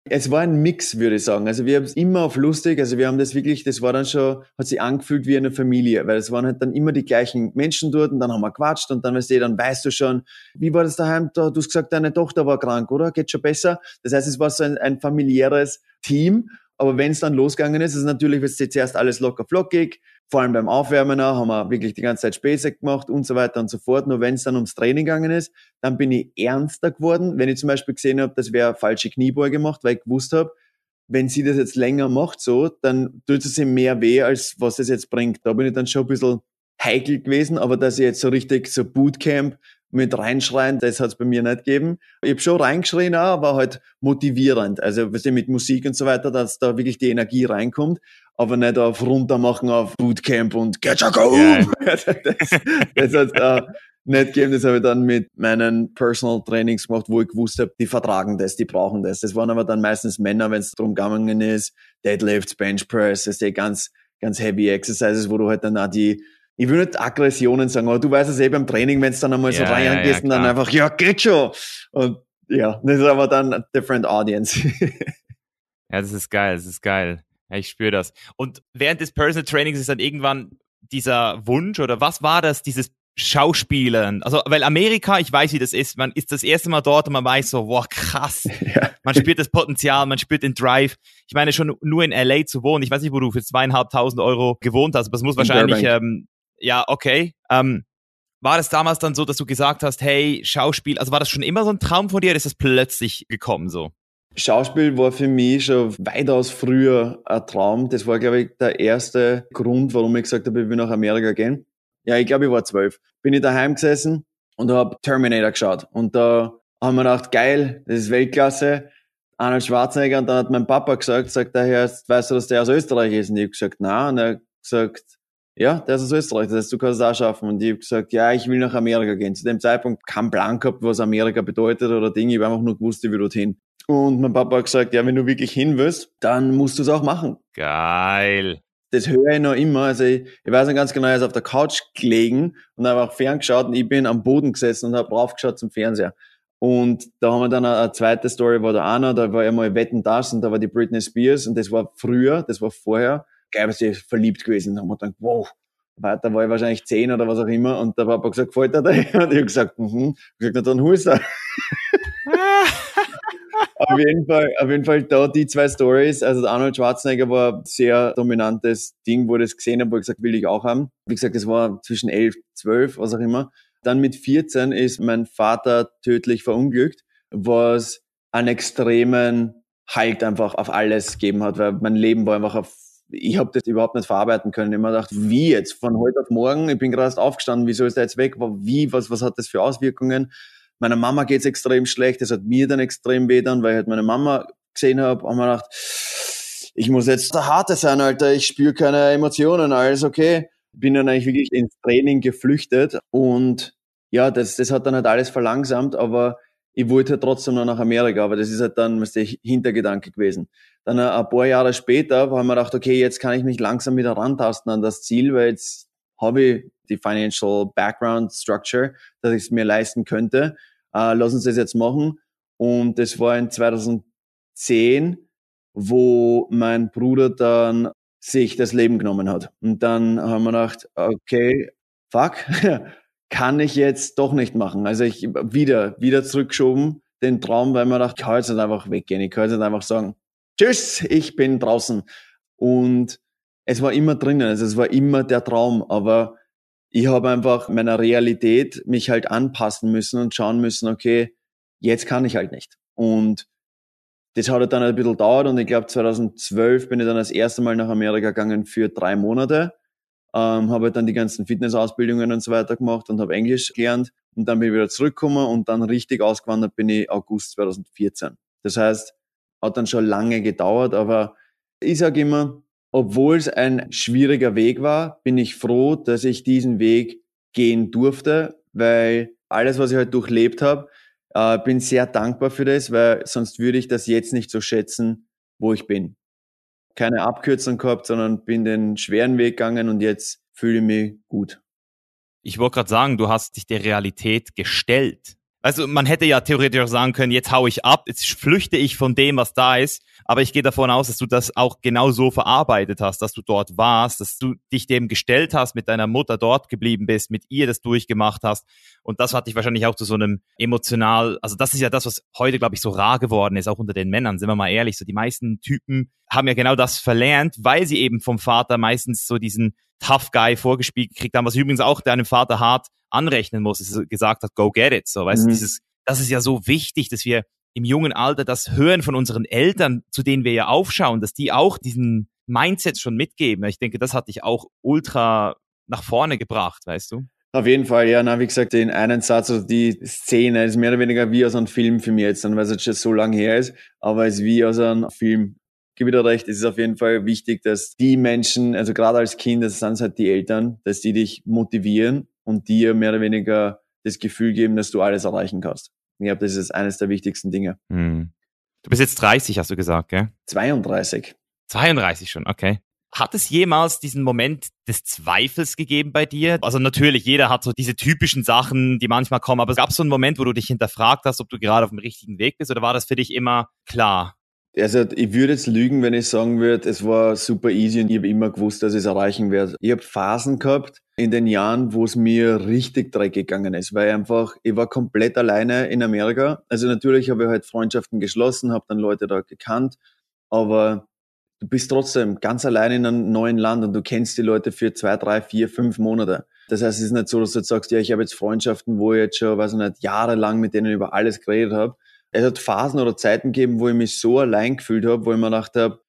es war ein Mix, würde ich sagen. Also wir haben es immer auf lustig, also wir haben das wirklich, das war dann schon, hat sich angefühlt wie eine Familie, weil es waren halt dann immer die gleichen Menschen dort und dann haben wir quatscht und dann weißt du, dann weißt du schon, wie war das daheim, da, du hast gesagt, deine Tochter war krank, oder? Geht schon besser? Das heißt, es war so ein, ein familiäres Team, aber wenn es dann losgegangen ist, ist natürlich, wird zuerst alles locker flockig, vor allem beim Aufwärmen auch, haben wir wirklich die ganze Zeit Späße gemacht und so weiter und so fort. Nur wenn es dann ums Training gegangen ist, dann bin ich ernster geworden. Wenn ich zum Beispiel gesehen habe, das wäre falsche Kniebeuge gemacht, weil ich gewusst habe, wenn sie das jetzt länger macht so, dann tut es ihm mehr weh, als was es jetzt bringt. Da bin ich dann schon ein bisschen heikel gewesen, aber dass ich jetzt so richtig so Bootcamp mit reinschreien, das hat es bei mir nicht gegeben. Ich habe schon reingeschrien, auch, aber halt motivierend. Also was mit Musik und so weiter, dass da wirklich die Energie reinkommt, aber nicht auf runtermachen auf Bootcamp und Get your go! Yeah. das, das hat äh, nicht gegeben. Das habe ich dann mit meinen Personal Trainings gemacht, wo ich gewusst habe, die vertragen das, die brauchen das. Das waren aber dann meistens Männer, wenn es darum gegangen ist, Deadlifts, Bench Press, das ist ganz, ganz heavy Exercises, wo du halt dann auch die ich will nicht Aggressionen sagen, aber du weißt es eh beim Training, wenn es dann einmal ja, so reingehst ja, und dann einfach, ja, geht schon. Und ja, das ist aber dann a different audience. ja, das ist geil, das ist geil. Ja, ich spüre das. Und während des Personal Trainings ist dann irgendwann dieser Wunsch oder was war das, dieses Schauspielern. Also, weil Amerika, ich weiß, wie das ist. Man ist das erste Mal dort und man weiß so, wow, krass. Ja. Man spürt das Potenzial, man spürt den Drive. Ich meine, schon nur in LA zu wohnen. Ich weiß nicht, wo du für zweieinhalbtausend Euro gewohnt hast, aber es muss wahrscheinlich ähm, ja, okay. Ähm, war das damals dann so, dass du gesagt hast, hey, Schauspiel, also war das schon immer so ein Traum von dir oder ist das plötzlich gekommen so? Schauspiel war für mich schon weitaus früher ein Traum. Das war, glaube ich, der erste Grund, warum ich gesagt habe, ich will nach Amerika gehen. Ja, ich glaube, ich war zwölf. Bin ich daheim gesessen und habe Terminator geschaut. Und da haben wir gedacht, geil, das ist Weltklasse. Arnold Schwarzenegger. Und dann hat mein Papa gesagt, sagt daher, weißt du, dass der aus Österreich ist? Und ich habe gesagt, na. Und er hat gesagt, ja, der ist aus Österreich, das heißt, du kannst es auch schaffen. Und ich habe gesagt, ja, ich will nach Amerika gehen. Zu dem Zeitpunkt kein Plan gehabt, was Amerika bedeutet oder Dinge. Ich habe einfach nur gewusst, ich will dorthin. Und mein Papa hat gesagt, ja, wenn du wirklich hin willst, dann musst du es auch machen. Geil. Das höre ich noch immer. Also ich, ich weiß noch ganz genau, er ist auf der Couch gelegen und habe auch ferngeschaut und ich bin am Boden gesessen und habe raufgeschaut zum Fernseher. Und da haben wir dann eine, eine zweite Story, war der Anna, da war er mal Wetten das und da war die Britney Spears und das war früher, das war vorher sie verliebt gewesen. Da haben wir gedacht, wow, weiter war ich wahrscheinlich zehn oder was auch immer. Und der Papa gesagt, gefällt dir der? Und ich habe gesagt, mhm. Ich gesagt, na dann holst du. auf jeden Fall, auf jeden Fall da die zwei Stories. Also Arnold Schwarzenegger war ein sehr dominantes Ding, wo ich das gesehen habe, wo ich gesagt, will ich auch haben. Wie gesagt, das war zwischen elf, zwölf, was auch immer. Dann mit 14 ist mein Vater tödlich verunglückt, was einen extremen Halt einfach auf alles gegeben hat, weil mein Leben war einfach auf ich habe das überhaupt nicht verarbeiten können. Ich habe mir gedacht, wie jetzt? Von heute auf morgen, ich bin gerade erst aufgestanden, wieso ist der jetzt weg? Wie, was, was hat das für Auswirkungen? Meiner Mama geht's extrem schlecht, das hat mir dann extrem weh dann, weil ich halt meine Mama gesehen habe, haben wir gedacht, ich muss jetzt der Harte sein, Alter, ich spüre keine Emotionen, alles okay. Bin dann eigentlich wirklich ins Training geflüchtet und ja, das, das hat dann halt alles verlangsamt, aber ich wollte halt trotzdem noch nach Amerika, aber das ist halt dann der Hintergedanke gewesen. Dann ein paar Jahre später haben wir gedacht, okay, jetzt kann ich mich langsam wieder rantasten an das Ziel, weil jetzt habe ich die Financial Background Structure, dass ich es mir leisten könnte. Äh, lass uns das jetzt machen. Und das war in 2010, wo mein Bruder dann sich das Leben genommen hat. Und dann haben wir gedacht, okay, fuck, kann ich jetzt doch nicht machen. Also ich wieder, wieder zurückgeschoben, den Traum, weil man dachte, ich kann jetzt nicht einfach weggehen. Ich kann jetzt nicht einfach sagen, tschüss, ich bin draußen. Und es war immer drinnen, also es war immer der Traum, aber ich habe einfach meiner Realität mich halt anpassen müssen und schauen müssen, okay, jetzt kann ich halt nicht. Und das hat halt dann ein bisschen dauert und ich glaube 2012 bin ich dann das erste Mal nach Amerika gegangen für drei Monate ähm, habe halt dann die ganzen Fitnessausbildungen und so weiter gemacht und habe Englisch gelernt und dann bin ich wieder zurückgekommen und dann richtig ausgewandert bin ich August 2014. Das heißt, hat dann schon lange gedauert, aber ich sage immer, obwohl es ein schwieriger Weg war, bin ich froh, dass ich diesen Weg gehen durfte, weil alles, was ich halt durchlebt habe, äh, bin sehr dankbar für das, weil sonst würde ich das jetzt nicht so schätzen, wo ich bin keine Abkürzung gehabt, sondern bin den schweren Weg gegangen und jetzt fühle ich mich gut. Ich wollte gerade sagen, du hast dich der Realität gestellt. Also man hätte ja theoretisch auch sagen können, jetzt hau ich ab, jetzt flüchte ich von dem, was da ist. Aber ich gehe davon aus, dass du das auch genau so verarbeitet hast, dass du dort warst, dass du dich dem gestellt hast, mit deiner Mutter dort geblieben bist, mit ihr das durchgemacht hast. Und das hat dich wahrscheinlich auch zu so einem emotional, also das ist ja das, was heute, glaube ich, so rar geworden ist, auch unter den Männern, sind wir mal ehrlich. So die meisten Typen haben ja genau das verlernt, weil sie eben vom Vater meistens so diesen Tough Guy vorgespielt gekriegt haben, was übrigens auch deinem Vater hart anrechnen muss, dass er gesagt hat, go get it. So, weißt mhm. du, dieses, das ist ja so wichtig, dass wir im jungen Alter das hören von unseren Eltern, zu denen wir ja aufschauen, dass die auch diesen Mindset schon mitgeben. Ich denke, das hat dich auch ultra nach vorne gebracht, weißt du? Auf jeden Fall, ja, na, wie gesagt, den einen Satz, also die Szene ist mehr oder weniger wie aus einem Film für mich jetzt, dann, weil es jetzt schon so lange her ist, aber es ist wie aus einem Film. Gebe dir recht, es ist auf jeden Fall wichtig, dass die Menschen, also gerade als Kind, das sind halt die Eltern, dass die dich motivieren und dir mehr oder weniger das Gefühl geben, dass du alles erreichen kannst. Ich glaube, das ist eines der wichtigsten Dinge. Hm. Du bist jetzt 30, hast du gesagt, gell? 32. 32 schon, okay. Hat es jemals diesen Moment des Zweifels gegeben bei dir? Also natürlich, jeder hat so diese typischen Sachen, die manchmal kommen, aber es gab so einen Moment, wo du dich hinterfragt hast, ob du gerade auf dem richtigen Weg bist oder war das für dich immer klar? Also ich würde jetzt lügen, wenn ich sagen würde, es war super easy und ich habe immer gewusst, dass ich es erreichen werde. Ich habe Phasen gehabt in den Jahren, wo es mir richtig dreckig gegangen ist, weil einfach, ich war komplett alleine in Amerika. Also natürlich habe ich halt Freundschaften geschlossen, habe dann Leute da gekannt, aber du bist trotzdem ganz allein in einem neuen Land und du kennst die Leute für zwei, drei, vier, fünf Monate. Das heißt, es ist nicht so, dass du jetzt sagst, ja, ich habe jetzt Freundschaften, wo ich jetzt schon, weiß ich nicht, jahrelang mit denen über alles geredet habe es hat Phasen oder Zeiten gegeben, wo ich mich so allein gefühlt habe, wo ich mir gedacht habe,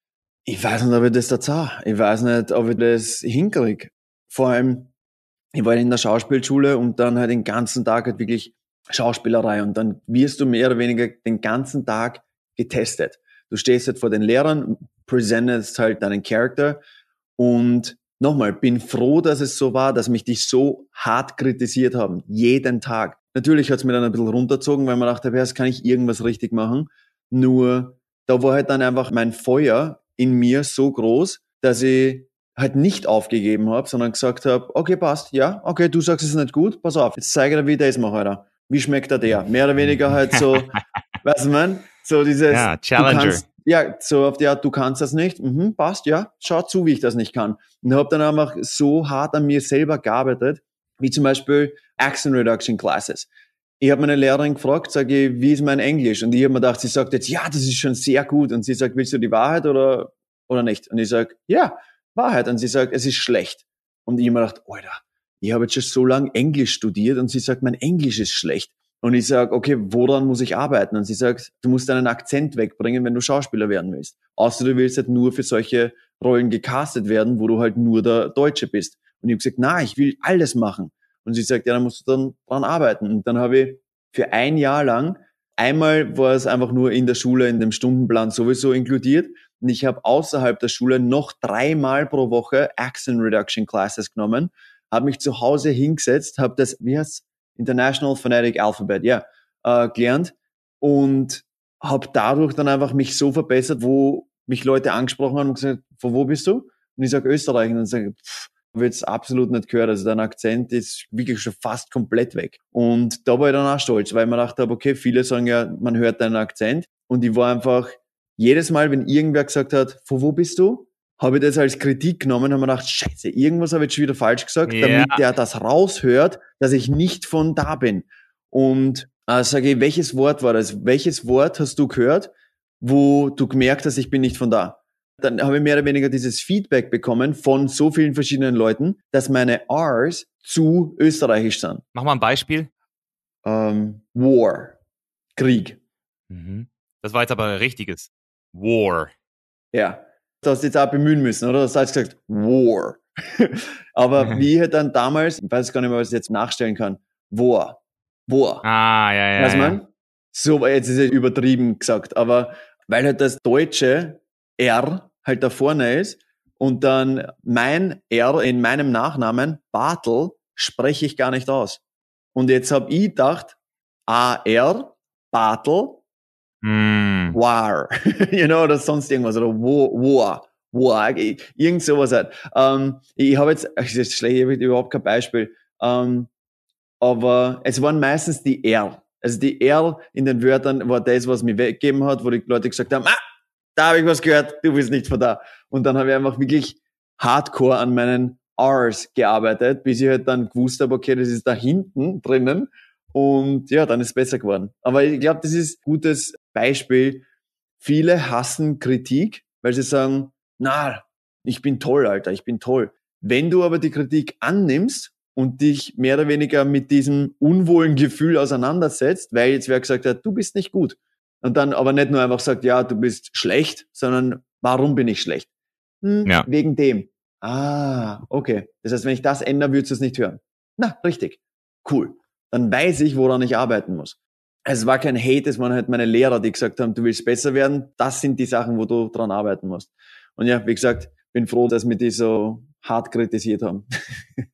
ich weiß nicht, ob ich das da zahle. Ich weiß nicht, ob ich das hinkriege. Vor allem, ich war in der Schauspielschule und dann halt den ganzen Tag halt wirklich Schauspielerei und dann wirst du mehr oder weniger den ganzen Tag getestet. Du stehst halt vor den Lehrern, präsentest halt deinen Charakter und nochmal, bin froh, dass es so war, dass mich die so hart kritisiert haben, jeden Tag. Natürlich hat es mir dann ein bisschen runterzogen, weil man dachte, jetzt kann ich irgendwas richtig machen. Nur da war halt dann einfach mein Feuer in mir so groß, dass ich halt nicht aufgegeben habe, sondern gesagt habe, okay, passt, ja, okay, du sagst es ist nicht gut, pass auf, jetzt zeige ich dir, wie ich das mache, Alter. Wie schmeckt der der? Mehr oder weniger halt so, weißt du, man, so dieses, ja, Challenger. Kannst, ja, so auf die Art, du kannst das nicht, mhm, passt, ja, schau zu, wie ich das nicht kann. Und habe dann einfach so hart an mir selber gearbeitet, wie zum Beispiel Accent Reduction Classes. ich habe meine Lehrerin gefragt, sage ich, wie ist mein Englisch? Und ich habe mir gedacht, sie sagt jetzt, ja, das ist schon sehr gut. Und sie sagt, willst du die Wahrheit oder, oder nicht? Und ich sage, ja, Wahrheit. Und sie sagt, es ist schlecht. Und ich habe mir gedacht, Alter, ich habe jetzt schon so lange Englisch studiert und sie sagt, mein Englisch ist schlecht. Und ich sage, okay, woran muss ich arbeiten? Und sie sagt, du musst deinen Akzent wegbringen, wenn du Schauspieler werden willst. Außer du willst halt nur für solche Rollen gecastet werden, wo du halt nur der Deutsche bist. Und ich habe gesagt, na, ich will alles machen. Und sie sagt, ja, dann musst du dann dran arbeiten. Und dann habe ich für ein Jahr lang, einmal war es einfach nur in der Schule, in dem Stundenplan sowieso inkludiert. Und ich habe außerhalb der Schule noch dreimal pro Woche Accent Reduction Classes genommen, habe mich zu Hause hingesetzt, habe das, wie heißt International Phonetic Alphabet, ja, äh, gelernt und habe dadurch dann einfach mich so verbessert, wo mich Leute angesprochen haben und gesagt, von wo bist du? Und ich sage Österreich und dann sage ich, habe jetzt absolut nicht gehört. Also dein Akzent ist wirklich schon fast komplett weg. Und da war ich dann auch stolz, weil ich mir gedacht habe, okay, viele sagen ja, man hört deinen Akzent. Und ich war einfach jedes Mal, wenn irgendwer gesagt hat, von wo bist du? habe ich das als Kritik genommen und habe mir gedacht, scheiße, irgendwas habe ich schon wieder falsch gesagt, yeah. damit der das raushört, dass ich nicht von da bin. Und äh, sage ich, welches Wort war das? Welches Wort hast du gehört, wo du gemerkt hast, ich bin nicht von da? Dann habe ich mehr oder weniger dieses Feedback bekommen von so vielen verschiedenen Leuten, dass meine R's zu österreichisch sind. Mach mal ein Beispiel. Ähm, War. Krieg. Mhm. Das war jetzt aber richtiges. War. Ja du hast jetzt auch bemühen müssen, oder? Du hast gesagt, War. Aber mhm. wie halt dann damals, ich weiß gar nicht mehr, was ich jetzt nachstellen kann, War. War. Ah, ja, ja. Weiß man? Ja. So, jetzt ist es übertrieben gesagt, aber weil halt das deutsche R halt da vorne ist und dann mein R in meinem Nachnamen, Bartel, spreche ich gar nicht aus. Und jetzt habe ich gedacht, AR, Bartel, Mm. War, you know, oder sonst irgendwas, oder War, War, irgend sowas halt. Ähm, ich habe jetzt, das ist schlecht, ich habe überhaupt kein Beispiel, ähm, aber es waren meistens die R. Also die R in den Wörtern war das, was mir weggegeben hat, wo die Leute gesagt haben, ah, da habe ich was gehört, du bist nicht von da. Und dann habe ich einfach wirklich hardcore an meinen R's gearbeitet, bis ich halt dann gewusst habe, okay, das ist da hinten drinnen und ja, dann ist es besser geworden. Aber ich glaube, das ist ein gutes Beispiel. Viele hassen Kritik, weil sie sagen, na, ich bin toll, Alter, ich bin toll. Wenn du aber die Kritik annimmst und dich mehr oder weniger mit diesem unwohlen Gefühl auseinandersetzt, weil jetzt wer gesagt hat, du bist nicht gut. Und dann aber nicht nur einfach sagt, ja, du bist schlecht, sondern warum bin ich schlecht? Hm, ja. Wegen dem. Ah, okay. Das heißt, wenn ich das ändere, würdest du es nicht hören. Na, richtig. Cool dann weiß ich, woran ich arbeiten muss. Es war kein Hate, es waren halt meine Lehrer, die gesagt haben, du willst besser werden. Das sind die Sachen, wo du dran arbeiten musst. Und ja, wie gesagt, bin froh, dass wir die so hart kritisiert haben.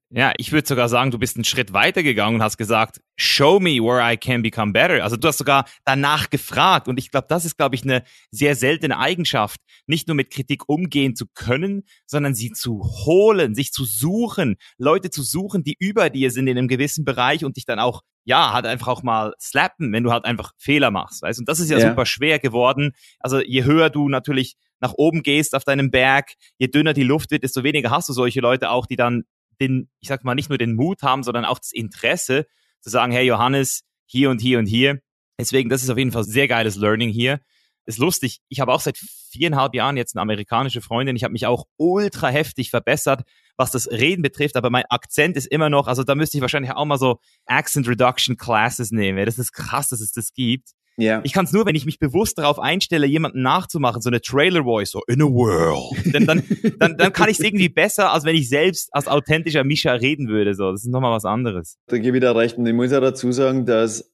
Ja, ich würde sogar sagen, du bist einen Schritt weiter gegangen und hast gesagt, show me where I can become better. Also du hast sogar danach gefragt und ich glaube, das ist, glaube ich, eine sehr seltene Eigenschaft, nicht nur mit Kritik umgehen zu können, sondern sie zu holen, sich zu suchen, Leute zu suchen, die über dir sind in einem gewissen Bereich und dich dann auch ja, halt einfach auch mal slappen, wenn du halt einfach Fehler machst, weißt? Und das ist ja, ja. super schwer geworden. Also je höher du natürlich nach oben gehst auf deinem Berg, je dünner die Luft wird, desto weniger hast du solche Leute auch, die dann den, ich sag mal, nicht nur den Mut haben, sondern auch das Interesse zu sagen, hey Johannes, hier und hier und hier. Deswegen, das ist auf jeden Fall sehr geiles Learning hier. Ist lustig, ich habe auch seit viereinhalb Jahren jetzt eine amerikanische Freundin. Ich habe mich auch ultra heftig verbessert, was das Reden betrifft, aber mein Akzent ist immer noch, also da müsste ich wahrscheinlich auch mal so Accent Reduction Classes nehmen. Das ist krass, dass es das gibt. Ja. Ich kann es nur, wenn ich mich bewusst darauf einstelle, jemanden nachzumachen, so eine Trailer Voice, so in a world. Denn dann, dann, dann kann ich es irgendwie besser, als wenn ich selbst als authentischer Mischa reden würde. So, das ist nochmal was anderes. Da gebe ich dir recht. Und ich muss ja dazu sagen, dass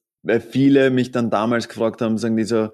viele mich dann damals gefragt haben, sagen die so,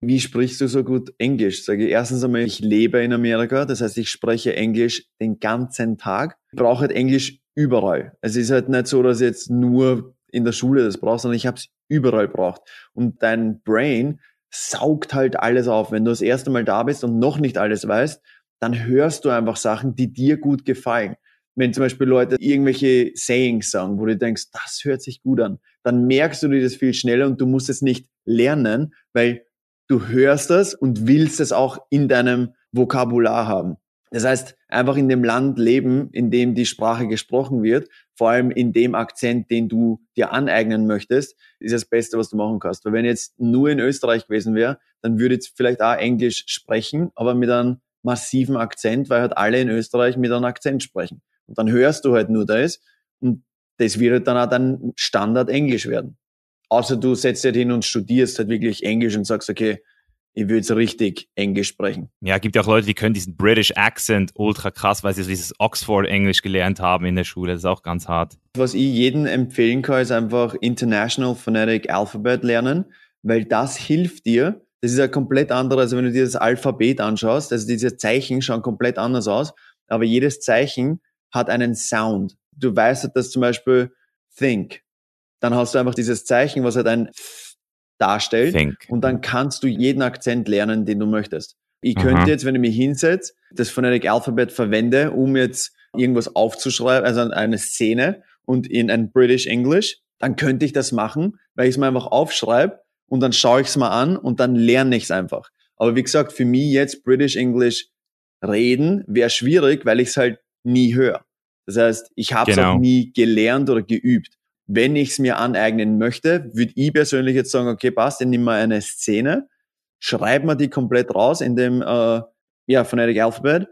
wie sprichst du so gut Englisch? Sage ich erstens einmal, ich lebe in Amerika, das heißt, ich spreche Englisch den ganzen Tag. Ich brauche halt Englisch überall. Es ist halt nicht so, dass ich jetzt nur in der Schule das brauchst, sondern ich habe es überall braucht. Und dein Brain saugt halt alles auf. Wenn du das erste Mal da bist und noch nicht alles weißt, dann hörst du einfach Sachen, die dir gut gefallen. Wenn zum Beispiel Leute irgendwelche Sayings sagen, wo du denkst, das hört sich gut an, dann merkst du dir das viel schneller und du musst es nicht lernen, weil du hörst das und willst es auch in deinem Vokabular haben. Das heißt, einfach in dem Land leben, in dem die Sprache gesprochen wird, vor allem in dem Akzent, den du dir aneignen möchtest, ist das Beste, was du machen kannst. Weil wenn jetzt nur in Österreich gewesen wäre, dann würde ich vielleicht auch Englisch sprechen, aber mit einem massiven Akzent, weil halt alle in Österreich mit einem Akzent sprechen. Und dann hörst du halt nur das und das wird halt dann auch dein Standard Englisch werden. Außer du setzt dich hin und studierst halt wirklich Englisch und sagst, okay, ich will jetzt richtig Englisch sprechen. Ja, gibt ja auch Leute, die können diesen British Accent ultra krass, weil sie so dieses Oxford-Englisch gelernt haben in der Schule. Das ist auch ganz hart. Was ich jedem empfehlen kann, ist einfach International Phonetic Alphabet lernen, weil das hilft dir. Das ist ja komplett anders, als wenn du dir das Alphabet anschaust. Also diese Zeichen schauen komplett anders aus, aber jedes Zeichen hat einen Sound. Du weißt, dass zum Beispiel think, dann hast du einfach dieses Zeichen, was halt ein darstellt. Think. Und dann kannst du jeden Akzent lernen, den du möchtest. Ich könnte jetzt, wenn ich mich hinsetze, das Phonetic Alphabet verwende, um jetzt irgendwas aufzuschreiben, also eine Szene und in ein British English, dann könnte ich das machen, weil ich es mir einfach aufschreibe und dann schaue ich es mal an und dann lerne ich es einfach. Aber wie gesagt, für mich jetzt British English reden wäre schwierig, weil ich es halt nie höre. Das heißt, ich habe es genau. auch nie gelernt oder geübt wenn ich es mir aneignen möchte, würde ich persönlich jetzt sagen, okay, passt, dann nimm mal eine Szene, schreib mal die komplett raus in dem äh, ja, Phonetic Alphabet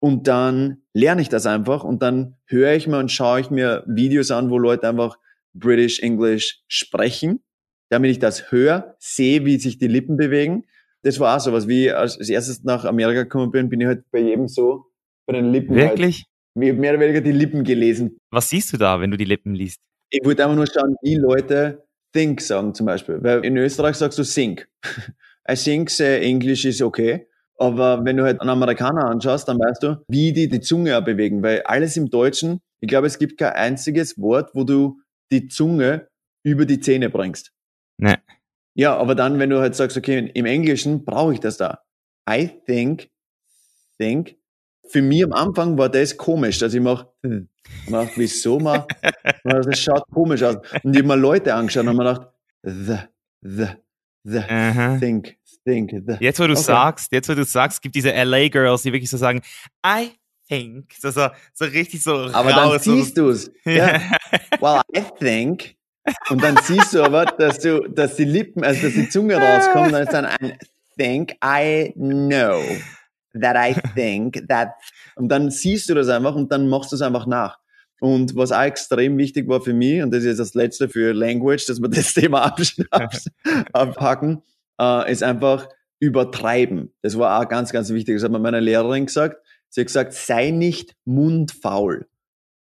und dann lerne ich das einfach und dann höre ich mir und schaue ich mir Videos an, wo Leute einfach British English sprechen, damit ich das höre, sehe, wie sich die Lippen bewegen. Das war auch so was, wie ich als erstes nach Amerika gekommen bin, bin ich halt bei jedem so bei den Lippen. Halt Wirklich? Halt, mehr oder weniger die Lippen gelesen. Was siehst du da, wenn du die Lippen liest? Ich wollte einfach nur schauen, wie Leute think sagen zum Beispiel. Weil in Österreich sagst du think. I think uh, English is okay. Aber wenn du halt einen Amerikaner anschaust, dann weißt du, wie die die Zunge bewegen. Weil alles im Deutschen, ich glaube, es gibt kein einziges Wort, wo du die Zunge über die Zähne bringst. Nee. Ja, aber dann, wenn du halt sagst, okay, im Englischen brauche ich das da. I think, think. Für mich am Anfang war das komisch, dass ich mache, hm. Dachte, wieso mal? das schaut komisch aus. Und ich habe mir Leute angeschaut und mir gedacht, the, the, the, Aha. think, think, the. Jetzt, wo du okay. sagst, jetzt, wo du sagst, gibt diese LA Girls, die wirklich so sagen, I think, so, so, so richtig so Aber raus, dann siehst so. du's. Ja. well, I think. Und dann siehst du aber, dass du, dass die Lippen, also dass die Zunge rauskommt, dann ist dann ein think, I know that I think that. Und dann siehst du das einfach und dann machst du es einfach nach. Und was auch extrem wichtig war für mich, und das ist jetzt das letzte für Language, dass wir das Thema abpacken, äh, ist einfach übertreiben. Das war auch ganz, ganz wichtig. Das hat mir meine Lehrerin gesagt. Sie hat gesagt, sei nicht mundfaul.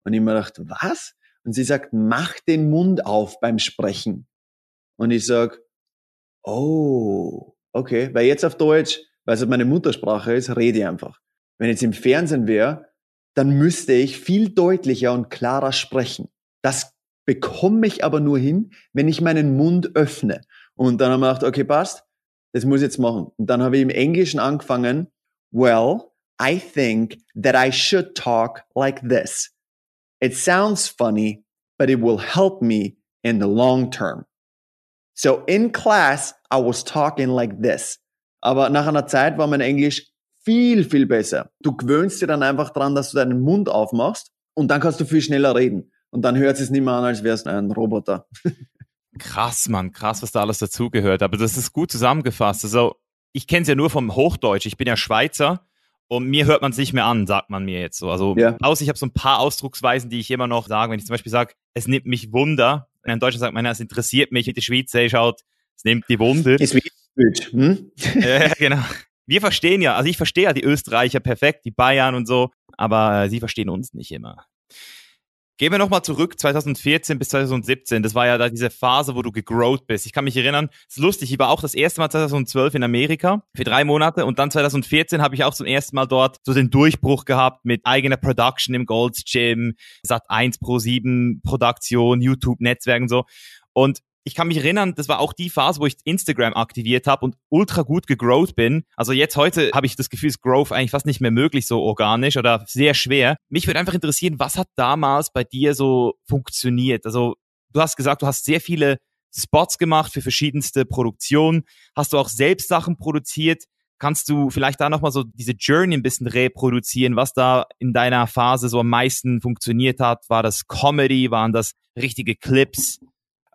Und ich mir gedacht, was? Und sie sagt, mach den Mund auf beim Sprechen. Und ich sag, oh, okay, weil jetzt auf Deutsch, weil es meine Muttersprache ist, rede ich einfach. Wenn jetzt im Fernsehen wäre, dann müsste ich viel deutlicher und klarer sprechen. Das bekomme ich aber nur hin, wenn ich meinen Mund öffne. Und dann haben wir gedacht, okay, passt, das muss ich jetzt machen. Und dann habe ich im Englischen angefangen, well, I think that I should talk like this. It sounds funny, but it will help me in the long term. So in class, I was talking like this. Aber nach einer Zeit war mein Englisch viel, viel besser. Du gewöhnst dir dann einfach dran, dass du deinen Mund aufmachst und dann kannst du viel schneller reden. Und dann hört es nicht mehr an, als wärst du ein Roboter. krass, Mann, krass, was da alles dazugehört. Aber das ist gut zusammengefasst. Also, ich kenne es ja nur vom Hochdeutsch. Ich bin ja Schweizer und mir hört man es nicht mehr an, sagt man mir jetzt so. Also, ja. außer ich habe so ein paar Ausdrucksweisen, die ich immer noch sage. Wenn ich zum Beispiel sage, es nimmt mich Wunder. In Deutschland sagt man, es interessiert mich. In der Schweiz schaut, es nimmt die Wunder. Ist wie hm? ja, genau wir verstehen ja, also ich verstehe ja die Österreicher perfekt, die Bayern und so, aber sie verstehen uns nicht immer. Gehen wir nochmal zurück, 2014 bis 2017. Das war ja da diese Phase, wo du gegrowt bist. Ich kann mich erinnern, es ist lustig, ich war auch das erste Mal 2012 in Amerika für drei Monate und dann 2014 habe ich auch zum ersten Mal dort so den Durchbruch gehabt mit eigener Production im Gold's Gym, Sat 1 Pro 7 Produktion, YouTube-Netzwerk und so. Und ich kann mich erinnern, das war auch die Phase, wo ich Instagram aktiviert habe und ultra gut gegrowt bin. Also jetzt heute habe ich das Gefühl, ist Growth eigentlich fast nicht mehr möglich, so organisch oder sehr schwer. Mich würde einfach interessieren, was hat damals bei dir so funktioniert? Also du hast gesagt, du hast sehr viele Spots gemacht für verschiedenste Produktionen. Hast du auch selbst Sachen produziert? Kannst du vielleicht da nochmal so diese Journey ein bisschen reproduzieren, was da in deiner Phase so am meisten funktioniert hat? War das Comedy? Waren das richtige Clips?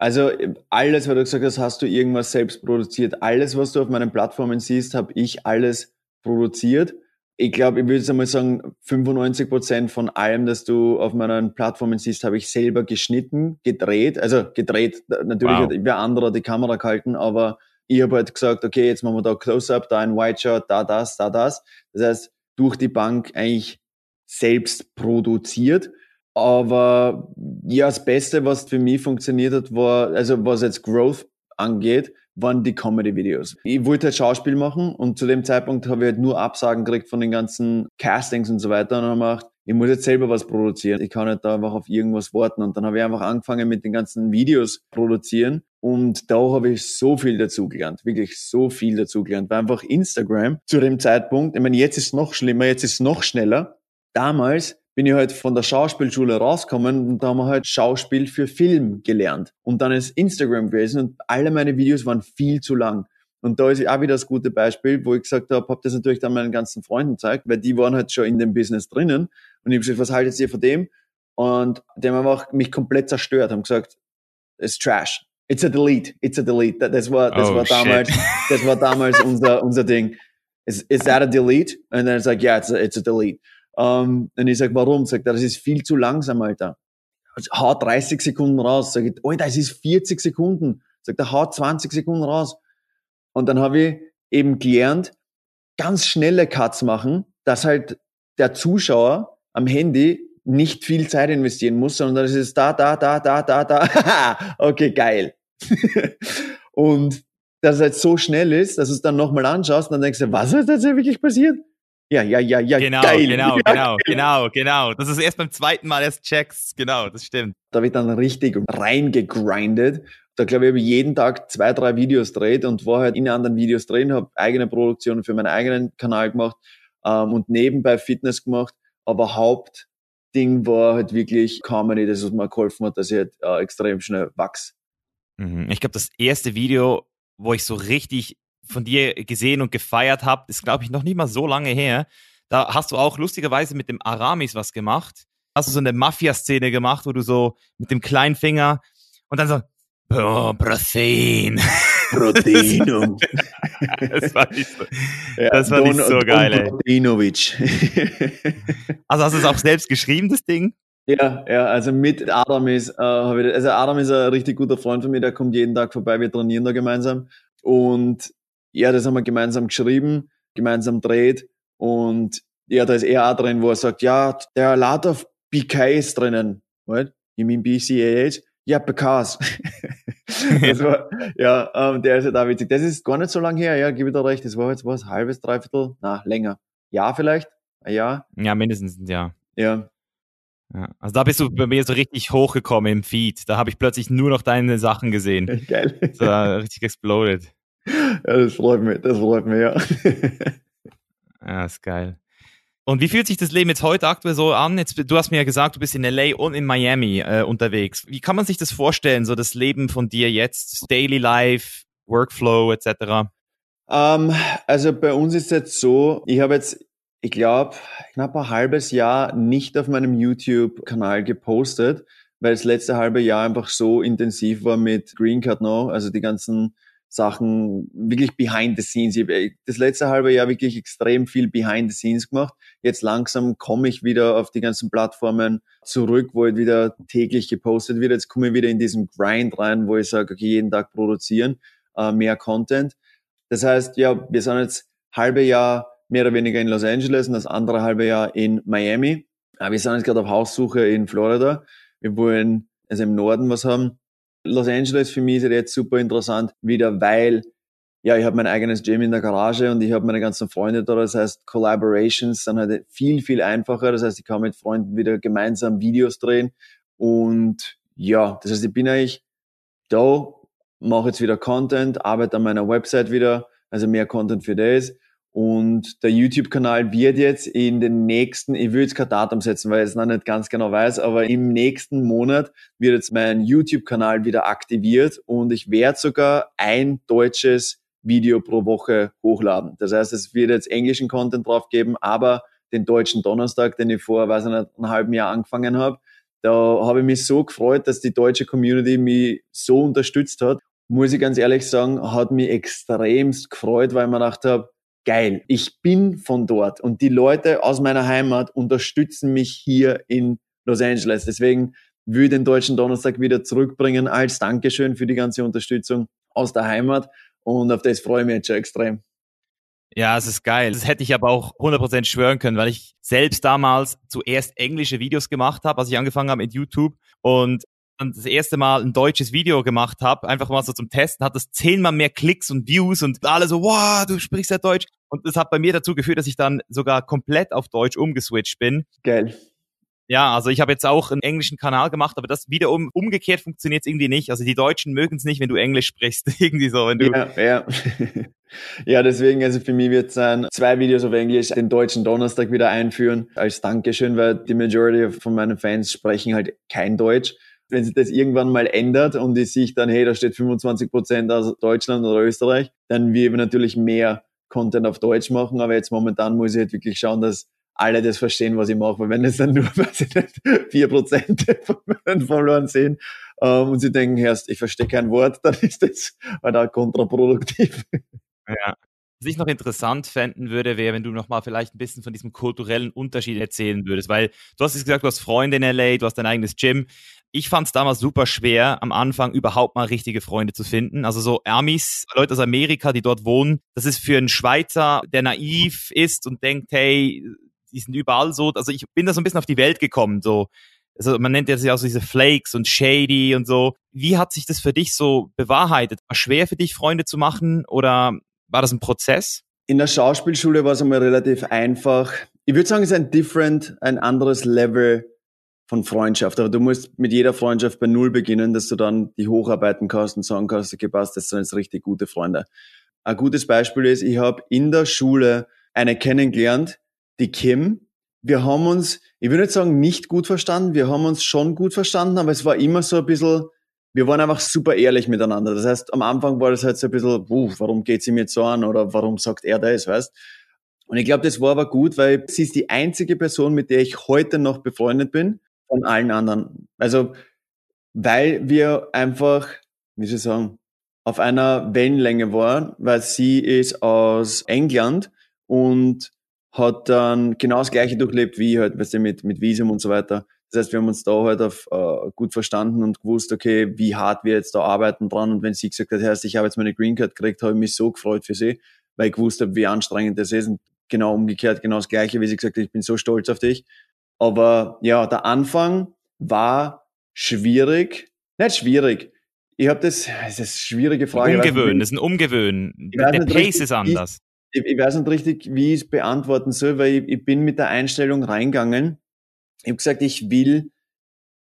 Also alles, was du gesagt hast, hast du irgendwas selbst produziert. Alles, was du auf meinen Plattformen siehst, habe ich alles produziert. Ich glaube, ich würde jetzt einmal sagen, 95 Prozent von allem, das du auf meinen Plattformen siehst, habe ich selber geschnitten, gedreht. Also gedreht, natürlich wow. hat wer anderer die Kamera gehalten, aber ich habe halt gesagt, okay, jetzt machen wir da Close-Up, da ein White Shot, da das, da das. Das heißt, durch die Bank eigentlich selbst produziert. Aber ja, das Beste, was für mich funktioniert hat, war, also was jetzt Growth angeht, waren die Comedy-Videos. Ich wollte halt Schauspiel machen und zu dem Zeitpunkt habe ich halt nur Absagen gekriegt von den ganzen Castings und so weiter und habe gemacht, ich muss jetzt selber was produzieren. Ich kann nicht da einfach auf irgendwas warten. Und dann habe ich einfach angefangen mit den ganzen Videos produzieren. Und da habe ich so viel dazugelernt, wirklich so viel dazugelernt. Weil einfach Instagram zu dem Zeitpunkt, ich meine, jetzt ist es noch schlimmer, jetzt ist es noch schneller. Damals bin ich halt von der Schauspielschule rausgekommen und da haben wir halt Schauspiel für Film gelernt. Und dann ist Instagram gewesen und alle meine Videos waren viel zu lang. Und da ist auch wieder das gute Beispiel, wo ich gesagt habe, habe das natürlich dann meinen ganzen Freunden gezeigt, weil die waren halt schon in dem Business drinnen. Und ich habe gesagt, was haltet ihr von dem? Und die haben einfach mich komplett zerstört, haben gesagt, it's trash. It's a delete. It's a delete. Das war, das oh, war damals, das war damals unser, unser Ding. Is, is that a delete? Und dann sag ich, ja, it's a, it's a delete. Um, und ich sag, warum? Sagt er, das ist viel zu langsam, Alter. Hau 30 Sekunden raus. Sag ich, Alter, es ist 40 Sekunden. Sagt er, hau 20 Sekunden raus. Und dann habe ich eben gelernt, ganz schnelle Cuts machen, dass halt der Zuschauer am Handy nicht viel Zeit investieren muss, sondern es ist da, da, da, da, da, da. okay, geil. und dass es halt so schnell ist, dass du es dann nochmal anschaust und dann denkst du, was ist jetzt wirklich passiert? Ja, ja, ja, ja, genau, geil. Genau, ja, genau, genau, genau. Das ist erst beim zweiten Mal erst checkst. Genau, das stimmt. Da wird dann richtig reingegrindet da glaube ich, habe ich jeden Tag zwei, drei Videos dreht und war halt in anderen Videos drin, habe eigene Produktionen für meinen eigenen Kanal gemacht ähm, und nebenbei Fitness gemacht. Aber Hauptding war halt wirklich Comedy, das was mir geholfen hat, dass ich halt äh, extrem schnell wachse. Mhm. Ich glaube, das erste Video, wo ich so richtig von dir gesehen und gefeiert habe, ist, glaube ich, noch nicht mal so lange her. Da hast du auch lustigerweise mit dem Aramis was gemacht. Hast du so eine Mafia-Szene gemacht, wo du so mit dem kleinen Finger und dann so, Oh, Protein. Proteinum. das war nicht so, ja, das war Don, nicht so geil, ey. Proteinovic. also hast du es auch selbst geschrieben, das Ding? Ja, ja, also mit Adam ist, äh, also Adam ist ein richtig guter Freund von mir, der kommt jeden Tag vorbei, wir trainieren da gemeinsam. Und ja, das haben wir gemeinsam geschrieben, gemeinsam dreht. Und ja, da ist er auch drin, wo er sagt, ja, der a lot of BK ist drinnen. What? You mean BCAH? Ja, because. das war, ja, ähm, der ist ja da witzig. Das ist gar nicht so lange her, ja, gebe ich da recht. Das war jetzt was, halbes, dreiviertel, na, länger. Jahr vielleicht? Jahr? Ja, mindestens ein Jahr. Ja. ja. Also da bist du bei mir so richtig hochgekommen im Feed. Da habe ich plötzlich nur noch deine Sachen gesehen. Geil. So richtig exploded. Ja, das freut mich, das freut mich, ja. ja, ist geil. Und wie fühlt sich das Leben jetzt heute aktuell so an? Jetzt, du hast mir ja gesagt, du bist in LA und in Miami äh, unterwegs. Wie kann man sich das vorstellen, so das Leben von dir jetzt, Daily Life, Workflow etc.? Um, ähm, also bei uns ist es jetzt so, ich habe jetzt, ich glaube, knapp ein halbes Jahr nicht auf meinem YouTube-Kanal gepostet, weil das letzte halbe Jahr einfach so intensiv war mit Green Card noch, also die ganzen Sachen wirklich behind the scenes. Ich habe das letzte halbe Jahr wirklich extrem viel behind the scenes gemacht. Jetzt langsam komme ich wieder auf die ganzen Plattformen zurück, wo halt wieder täglich gepostet wird. Jetzt komme ich wieder in diesen Grind rein, wo ich sage, okay, jeden Tag produzieren, äh, mehr Content. Das heißt, ja, wir sind jetzt halbe Jahr mehr oder weniger in Los Angeles und das andere halbe Jahr in Miami. Äh, wir sind jetzt gerade auf Haussuche in Florida. Wir wollen also im Norden was haben Los Angeles für mich ist jetzt super interessant wieder, weil ja, ich habe mein eigenes Gym in der Garage und ich habe meine ganzen Freunde da. Das heißt, Collaborations sind halt viel, viel einfacher. Das heißt, ich kann mit Freunden wieder gemeinsam Videos drehen. Und ja, das heißt, ich bin eigentlich da, mache jetzt wieder Content, arbeite an meiner Website wieder, also mehr Content für das. Und der YouTube-Kanal wird jetzt in den nächsten, ich will jetzt kein Datum setzen, weil ich es noch nicht ganz genau weiß, aber im nächsten Monat wird jetzt mein YouTube-Kanal wieder aktiviert und ich werde sogar ein deutsches Video pro Woche hochladen. Das heißt, es wird jetzt englischen Content drauf geben, aber den deutschen Donnerstag, den ich vor, weiß ich nicht, einem halben Jahr angefangen habe, da habe ich mich so gefreut, dass die deutsche Community mich so unterstützt hat. Muss ich ganz ehrlich sagen, hat mich extremst gefreut, weil ich mir gedacht habe, geil, ich bin von dort und die Leute aus meiner Heimat unterstützen mich hier in Los Angeles. Deswegen will den deutschen Donnerstag wieder zurückbringen als Dankeschön für die ganze Unterstützung aus der Heimat und auf das freue ich mich jetzt schon extrem. Ja, es ist geil. Das hätte ich aber auch 100% schwören können, weil ich selbst damals zuerst englische Videos gemacht habe, als ich angefangen habe mit YouTube und dann das erste Mal ein deutsches Video gemacht habe, einfach mal so zum Testen, hat das zehnmal mehr Klicks und Views und alle so, wow, du sprichst ja Deutsch. Und das hat bei mir dazu geführt, dass ich dann sogar komplett auf Deutsch umgeswitcht bin. Geil. Ja, also ich habe jetzt auch einen englischen Kanal gemacht, aber das wiederum umgekehrt funktioniert irgendwie nicht. Also die Deutschen mögen es nicht, wenn du Englisch sprichst. irgendwie so, wenn du. Ja, ja. ja, deswegen, also für mich wird es sein, zwei Videos auf Englisch den deutschen Donnerstag wieder einführen als Dankeschön, weil die Majority von meinen Fans sprechen halt kein Deutsch. Wenn sich das irgendwann mal ändert und ich sehe dann, hey, da steht 25 Prozent aus Deutschland oder Österreich, dann wir natürlich mehr Content auf Deutsch machen. Aber jetzt momentan muss ich halt wirklich schauen, dass alle das verstehen, was ich mache. Weil wenn es dann nur, weiß ich nicht, vier Prozent von meinen Followern sehen ähm, und sie denken, Herrst, ich verstehe kein Wort, dann ist das halt auch kontraproduktiv. Ja. Was ich noch interessant fänden würde, wäre, wenn du noch mal vielleicht ein bisschen von diesem kulturellen Unterschied erzählen würdest, weil du hast gesagt, du hast Freunde in LA, du hast dein eigenes Gym. Ich fand es damals super schwer, am Anfang überhaupt mal richtige Freunde zu finden. Also so Amis, Leute aus Amerika, die dort wohnen, das ist für einen Schweizer, der naiv ist und denkt, hey, die sind überall so. Also ich bin da so ein bisschen auf die Welt gekommen, so. Also man nennt ja auch so diese Flakes und Shady und so. Wie hat sich das für dich so bewahrheitet? War schwer für dich, Freunde zu machen oder war das ein Prozess? In der Schauspielschule war es einmal relativ einfach. Ich würde sagen, es ist ein different, ein anderes Level von Freundschaft. Aber du musst mit jeder Freundschaft bei Null beginnen, dass du dann die hocharbeiten kannst und sagen kannst, okay, passt, das sind jetzt richtig gute Freunde. Ein gutes Beispiel ist, ich habe in der Schule eine kennengelernt, die Kim. Wir haben uns, ich würde nicht sagen, nicht gut verstanden, wir haben uns schon gut verstanden, aber es war immer so ein bisschen, wir waren einfach super ehrlich miteinander. Das heißt, am Anfang war das halt so ein bisschen, uh, warum geht sie mir so an oder warum sagt er das, weißt? Und ich glaube, das war aber gut, weil sie ist die einzige Person, mit der ich heute noch befreundet bin, von allen anderen. Also, weil wir einfach, wie soll ich sagen, auf einer Wellenlänge waren, weil sie ist aus England und hat dann genau das Gleiche durchlebt wie halt, weißt du, mit, mit Visum und so weiter. Das heißt, wir haben uns da halt auf, äh, gut verstanden und gewusst, okay, wie hart wir jetzt da arbeiten dran. Und wenn sie gesagt hat, heißt, ich habe jetzt meine Green Card gekriegt, habe ich mich so gefreut für sie, weil ich gewusst habe, wie anstrengend das ist. Und genau umgekehrt, genau das Gleiche, wie sie gesagt hat, ich bin so stolz auf dich. Aber ja, der Anfang war schwierig. Nicht schwierig. Ich habe das, das ist eine schwierige Frage. Umgewöhnen, das ist ein Umgewöhnen. Der Pace ist anders ich, ich weiß nicht richtig, wie ich es beantworten soll, weil ich, ich bin mit der Einstellung reingegangen. Ich habe gesagt, ich will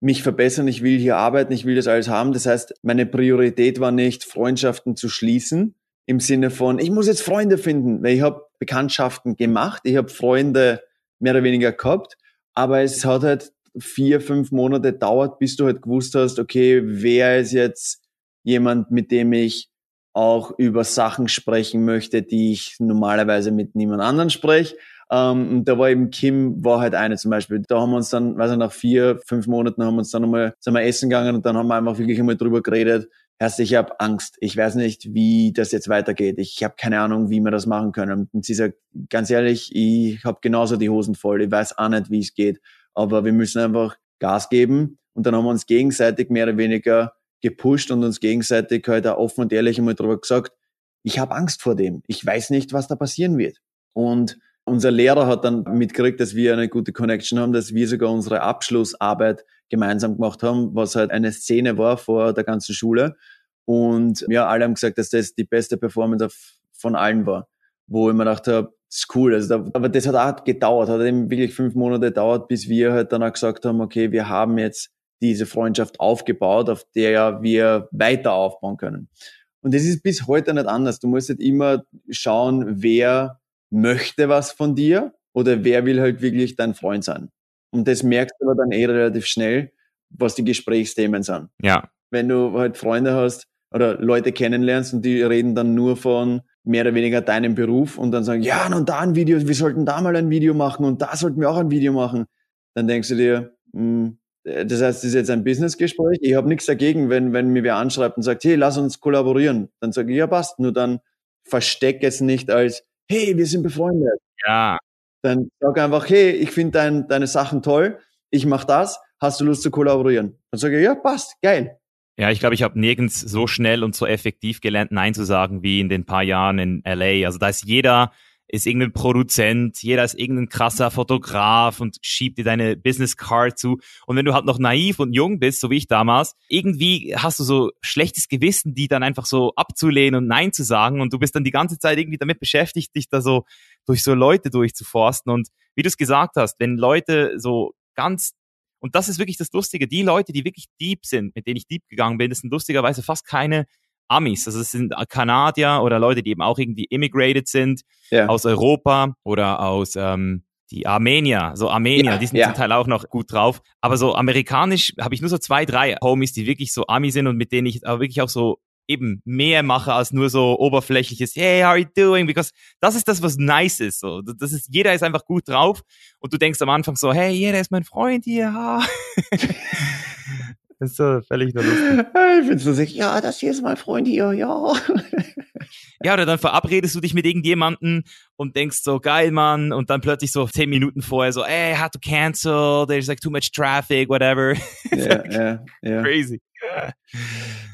mich verbessern, ich will hier arbeiten, ich will das alles haben. Das heißt, meine Priorität war nicht, Freundschaften zu schließen, im Sinne von, ich muss jetzt Freunde finden, weil ich habe Bekanntschaften gemacht, ich habe Freunde mehr oder weniger gehabt, aber es hat halt vier, fünf Monate dauert, bis du halt gewusst hast, okay, wer ist jetzt jemand, mit dem ich auch über Sachen sprechen möchte, die ich normalerweise mit niemand anderen spreche. Ähm, da war eben Kim, war halt eine zum Beispiel. Da haben wir uns dann, weiß ich, nach vier, fünf Monaten haben wir uns dann nochmal, sind wir essen gegangen und dann haben wir einfach wirklich einmal drüber geredet. Erst, ich habe Angst. Ich weiß nicht, wie das jetzt weitergeht. Ich habe keine Ahnung, wie wir das machen können. Und sie sagt, ganz ehrlich, ich habe genauso die Hosen voll. Ich weiß auch nicht, wie es geht. Aber wir müssen einfach Gas geben. Und dann haben wir uns gegenseitig mehr oder weniger gepusht und uns gegenseitig halt auch offen und ehrlich einmal drüber gesagt, ich habe Angst vor dem. Ich weiß nicht, was da passieren wird. Und unser Lehrer hat dann mitgekriegt, dass wir eine gute Connection haben, dass wir sogar unsere Abschlussarbeit gemeinsam gemacht haben, was halt eine Szene war vor der ganzen Schule. Und ja, alle haben gesagt, dass das die beste Performance von allen war. Wo ich mir gedacht habe, das ist cool. Also da, aber das hat auch gedauert, hat eben wirklich fünf Monate gedauert, bis wir halt dann auch gesagt haben, okay, wir haben jetzt diese Freundschaft aufgebaut, auf der wir weiter aufbauen können. Und das ist bis heute nicht anders. Du musst halt immer schauen, wer möchte was von dir oder wer will halt wirklich dein Freund sein. Und das merkst du aber dann eh relativ schnell, was die Gesprächsthemen sind. Ja. Wenn du halt Freunde hast, oder Leute kennenlernst und die reden dann nur von mehr oder weniger deinem Beruf und dann sagen, ja, und da ein Video, wir sollten da mal ein Video machen und da sollten wir auch ein Video machen. Dann denkst du dir, mh, hm, das heißt, das ist jetzt ein Businessgespräch. Ich habe nichts dagegen, wenn, wenn mir wer anschreibt und sagt, hey, lass uns kollaborieren. Dann sage ich, ja, passt. Nur dann versteck es nicht als, hey, wir sind befreundet. Ja. Dann sag einfach, hey, ich finde dein, deine Sachen toll, ich mache das, hast du Lust zu kollaborieren? Dann sage ich, ja, passt, geil. Ja, ich glaube, ich habe nirgends so schnell und so effektiv gelernt, Nein zu sagen, wie in den paar Jahren in LA. Also da ist jeder ist irgendein Produzent, jeder ist irgendein krasser Fotograf und schiebt dir deine Business Card zu. Und wenn du halt noch naiv und jung bist, so wie ich damals, irgendwie hast du so schlechtes Gewissen, die dann einfach so abzulehnen und Nein zu sagen. Und du bist dann die ganze Zeit irgendwie damit beschäftigt, dich da so durch so Leute durchzuforsten. Und wie du es gesagt hast, wenn Leute so ganz und das ist wirklich das Lustige. Die Leute, die wirklich deep sind, mit denen ich deep gegangen bin, das sind lustigerweise fast keine Amis. Also es sind Kanadier oder Leute, die eben auch irgendwie immigrated sind ja. aus Europa oder aus ähm, die Armenier, so Armenier, ja, die sind ja. zum Teil auch noch gut drauf. Aber so amerikanisch habe ich nur so zwei, drei Homies, die wirklich so Ami sind und mit denen ich aber wirklich auch so eben mehr mache als nur so oberflächliches Hey, how are you doing? Because das ist das, was nice ist. So, das ist jeder ist einfach gut drauf und du denkst am Anfang so, hey, jeder ist mein Freund hier. das ist so völlig nur lustig. Ich finde so sicher, ja, das hier ist mein Freund hier, ja. Ja, oder dann verabredest du dich mit irgendjemanden und denkst so, geil, Mann, und dann plötzlich so zehn Minuten vorher so, hey, I had to cancel, there's like too much traffic, whatever. Ja, ja, ja. Crazy.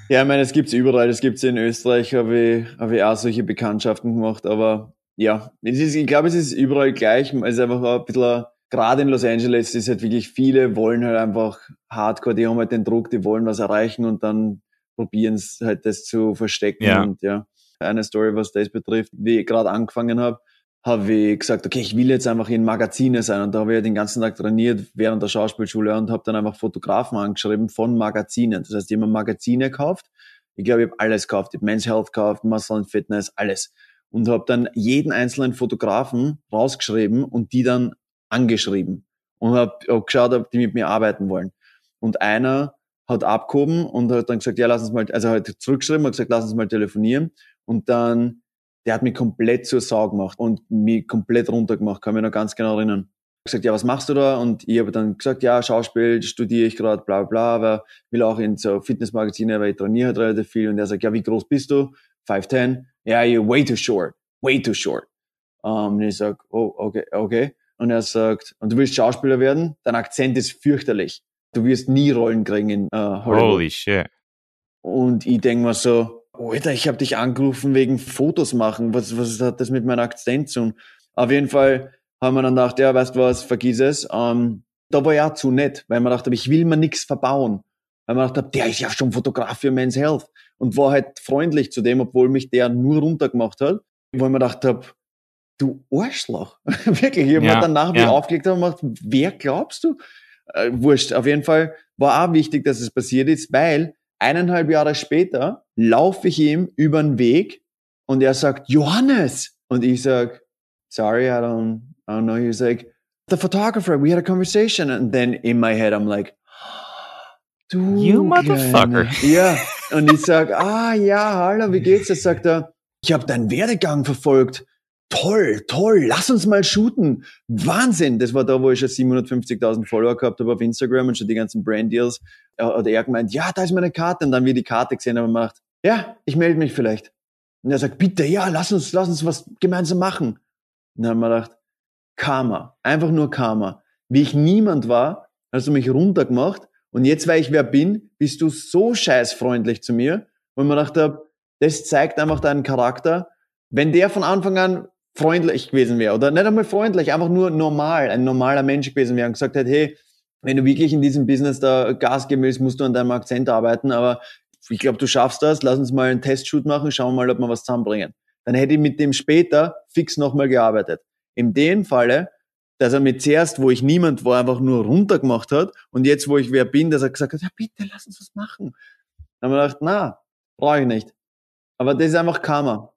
Ja, ich meine, es gibt's überall. Es gibt's in Österreich, habe ich, hab ich auch solche Bekanntschaften gemacht. Aber ja, ist, ich glaube, es ist überall gleich. Es ist einfach ein bisschen, gerade in Los Angeles ist halt wirklich viele wollen halt einfach Hardcore, die haben halt den Druck, die wollen was erreichen und dann probieren es halt das zu verstecken. Ja. Und ja, eine Story, was das betrifft, wie ich gerade angefangen habe, habe ich gesagt, okay, ich will jetzt einfach in Magazine sein. Und da habe ich den ganzen Tag trainiert während der Schauspielschule und habe dann einfach Fotografen angeschrieben von Magazinen. Das heißt, ich habe Magazine gekauft. Ich glaube, ich habe alles gekauft. Ich habe Men's Health gekauft, Muscle and Fitness, alles. Und habe dann jeden einzelnen Fotografen rausgeschrieben und die dann angeschrieben. Und habe hab geschaut, ob die mit mir arbeiten wollen. Und einer hat abgehoben und hat dann gesagt, ja, lass uns mal, also hat zurückgeschrieben, hat gesagt, lass uns mal telefonieren. Und dann der hat mich komplett zur Sau gemacht und mich komplett runtergemacht, kann mich noch ganz genau erinnern. Ich gesagt, ja, was machst du da? Und ich habe dann gesagt, ja, Schauspiel studiere ich gerade, bla bla, aber will auch in so Fitnessmagazine, weil ich trainiere halt relativ viel. Und er sagt, ja, wie groß bist du? 5'10? Ja, you're way too short, way too short. Um, und ich sag, oh, okay, okay. Und er sagt, und du willst Schauspieler werden? Dein Akzent ist fürchterlich. Du wirst nie Rollen kriegen in uh, Hollywood. Holy shit. Und ich denk mir so, Alter, ich habe dich angerufen wegen Fotos machen. Was, was hat das mit meiner Akzent zu tun? Auf jeden Fall haben wir dann gedacht, ja, weißt du was, vergiss es. Ähm, da war ja zu nett, weil man dachte, ich will mir nichts verbauen. Weil man dachte, der ist ja schon Fotograf für Men's Health und war halt freundlich zu dem, obwohl mich der nur runtergemacht hat. Mir gedacht habe, du Arschloch. Wirklich, ich habe ja, mir danach ja. aufgelegt und gemacht, wer glaubst du? Äh, wurscht. Auf jeden Fall war auch wichtig, dass es passiert ist, weil eineinhalb Jahre später laufe ich ihm über den Weg und er sagt, Johannes! Und ich sag, sorry, I don't, I don't know. He's like, the photographer, we had a conversation. And then in my head, I'm like, du You motherfucker. Ja. Und ich sag, ah ja, hallo, wie geht's? Jetzt sagt er, ich habe deinen Werdegang verfolgt toll, toll, lass uns mal shooten. Wahnsinn. Das war da, wo ich schon 750.000 Follower gehabt habe auf Instagram und schon die ganzen Brand Deals. Hat er gemeint, ja, da ist meine Karte. Und dann, wie die Karte gesehen haben, macht, ja, ich melde mich vielleicht. Und er sagt, bitte, ja, lass uns, lass uns was gemeinsam machen. Und dann haben wir gedacht, Karma. Einfach nur Karma. Wie ich niemand war, hast du mich runtergemacht. Und jetzt, weil ich wer bin, bist du so scheißfreundlich zu mir. Und man dachte, das zeigt einfach deinen Charakter. Wenn der von Anfang an freundlich gewesen wäre oder nicht einmal freundlich, einfach nur normal, ein normaler Mensch gewesen wäre und gesagt hätte, hey, wenn du wirklich in diesem Business da Gas geben willst, musst du an deinem Akzent arbeiten, aber ich glaube, du schaffst das, lass uns mal einen Testshoot machen, schauen wir mal, ob wir was zusammenbringen. Dann hätte ich mit dem später fix nochmal gearbeitet. In dem Falle, dass er mit zuerst, wo ich niemand war, einfach nur runtergemacht hat und jetzt, wo ich wer bin, dass er gesagt hat, ja bitte, lass uns was machen. Dann haben wir gedacht, na, brauche ich nicht. Aber das ist einfach Karma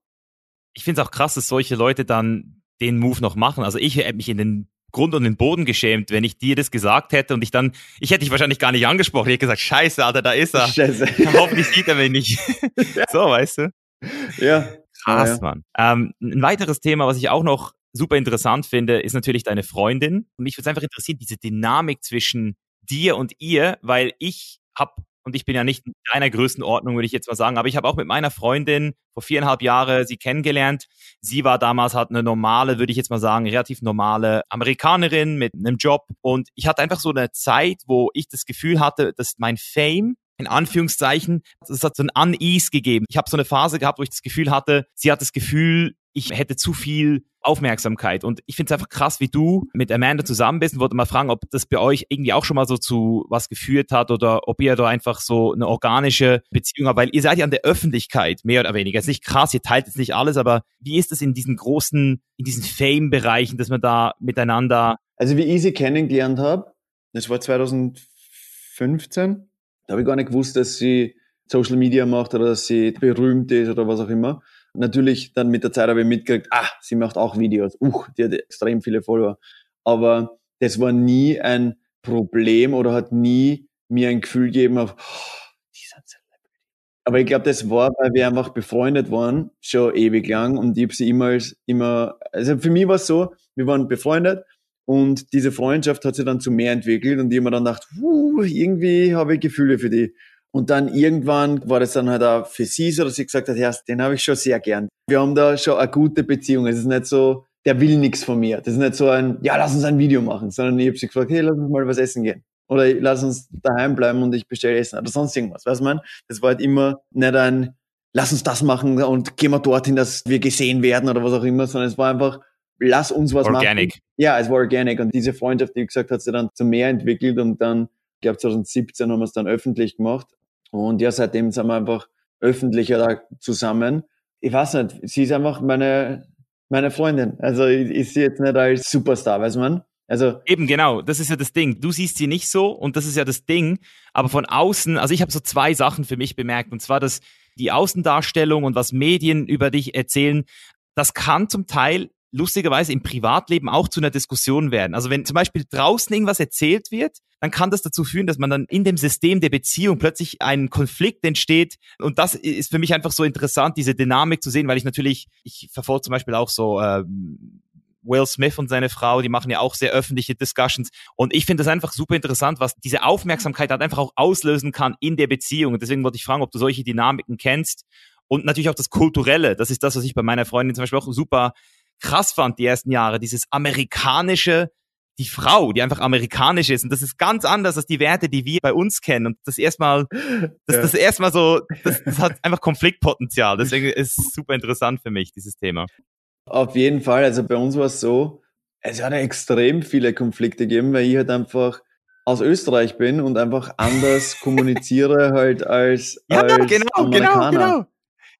ich finde es auch krass, dass solche Leute dann den Move noch machen. Also ich hätte mich in den Grund und den Boden geschämt, wenn ich dir das gesagt hätte und ich dann, ich hätte dich wahrscheinlich gar nicht angesprochen. Ich hätte gesagt, scheiße, Alter, da ist er. Scheiße. Hoffentlich sieht er mich nicht. so, weißt du? Ja. Krass, ja. Mann. Ähm, ein weiteres Thema, was ich auch noch super interessant finde, ist natürlich deine Freundin. Und mich würde es einfach interessieren, diese Dynamik zwischen dir und ihr, weil ich habe und ich bin ja nicht in deiner Größenordnung, würde ich jetzt mal sagen, aber ich habe auch mit meiner Freundin vor viereinhalb Jahren sie kennengelernt. Sie war damals halt eine normale, würde ich jetzt mal sagen, relativ normale Amerikanerin mit einem Job und ich hatte einfach so eine Zeit, wo ich das Gefühl hatte, dass mein Fame in Anführungszeichen, es hat so ein Unease gegeben. Ich habe so eine Phase gehabt, wo ich das Gefühl hatte, sie hat das Gefühl, ich hätte zu viel Aufmerksamkeit. Und ich finde es einfach krass, wie du mit Amanda zusammen bist und wollte mal fragen, ob das bei euch irgendwie auch schon mal so zu was geführt hat oder ob ihr da einfach so eine organische Beziehung habt, weil ihr seid ja an der Öffentlichkeit, mehr oder weniger. Es ist nicht krass, ihr teilt jetzt nicht alles, aber wie ist es in diesen großen, in diesen Fame-Bereichen, dass man da miteinander... Also wie ich sie kennengelernt habe, das war 2015, da habe ich gar nicht gewusst, dass sie Social Media macht oder dass sie berühmt ist oder was auch immer. Natürlich dann mit der Zeit habe ich mitgekriegt, ah, sie macht auch Videos. Uh, die hat extrem viele Follower. Aber das war nie ein Problem oder hat nie mir ein Gefühl gegeben auf, oh, die sind Celebrity. Aber ich glaube, das war, weil wir einfach befreundet waren, schon ewig lang und ich habe sie immer immer, also für mich war es so, wir waren befreundet und diese Freundschaft hat sich dann zu mehr entwickelt und ich habe mir dann gedacht, uh, irgendwie habe ich Gefühle für die. Und dann irgendwann war das dann halt auch für sie so, dass sie gesagt hat, ja, den habe ich schon sehr gern. Wir haben da schon eine gute Beziehung. Es ist nicht so, der will nichts von mir. Das ist nicht so ein, ja, lass uns ein Video machen, sondern ich habe sie gefragt, hey, lass uns mal was essen gehen. Oder lass uns daheim bleiben und ich bestelle Essen oder sonst irgendwas. Weißt du, man? Das war halt immer nicht ein, lass uns das machen und gehen wir dorthin, dass wir gesehen werden oder was auch immer, sondern es war einfach, lass uns was organic. machen. Ja, es war organic. Und diese Freundschaft, wie gesagt, hat sich dann zu mehr entwickelt und dann, ich glaube 2017 haben wir es dann öffentlich gemacht. Und ja, seitdem sind wir einfach öffentlicher da zusammen. Ich weiß nicht, sie ist einfach meine, meine Freundin. Also ich, ich sehe jetzt nicht als Superstar, weiß man. Also eben genau, das ist ja das Ding. Du siehst sie nicht so und das ist ja das Ding. Aber von außen, also ich habe so zwei Sachen für mich bemerkt und zwar, dass die Außendarstellung und was Medien über dich erzählen, das kann zum Teil lustigerweise im Privatleben auch zu einer Diskussion werden. Also wenn zum Beispiel draußen irgendwas erzählt wird, dann kann das dazu führen, dass man dann in dem System der Beziehung plötzlich ein Konflikt entsteht. Und das ist für mich einfach so interessant, diese Dynamik zu sehen, weil ich natürlich, ich verfolge zum Beispiel auch so ähm, Will Smith und seine Frau, die machen ja auch sehr öffentliche Discussions. Und ich finde das einfach super interessant, was diese Aufmerksamkeit halt einfach auch auslösen kann in der Beziehung. Und deswegen wollte ich fragen, ob du solche Dynamiken kennst. Und natürlich auch das Kulturelle. Das ist das, was ich bei meiner Freundin zum Beispiel auch super krass fand die ersten Jahre, dieses amerikanische, die Frau, die einfach amerikanisch ist. Und das ist ganz anders als die Werte, die wir bei uns kennen. Und das erstmal, das, ja. das erstmal so, das, das hat einfach Konfliktpotenzial. Deswegen ist es super interessant für mich, dieses Thema. Auf jeden Fall. Also bei uns war es so, es hat extrem viele Konflikte gegeben, weil ich halt einfach aus Österreich bin und einfach anders kommuniziere halt als, ja, als genau, genau Amerikaner. genau, genau.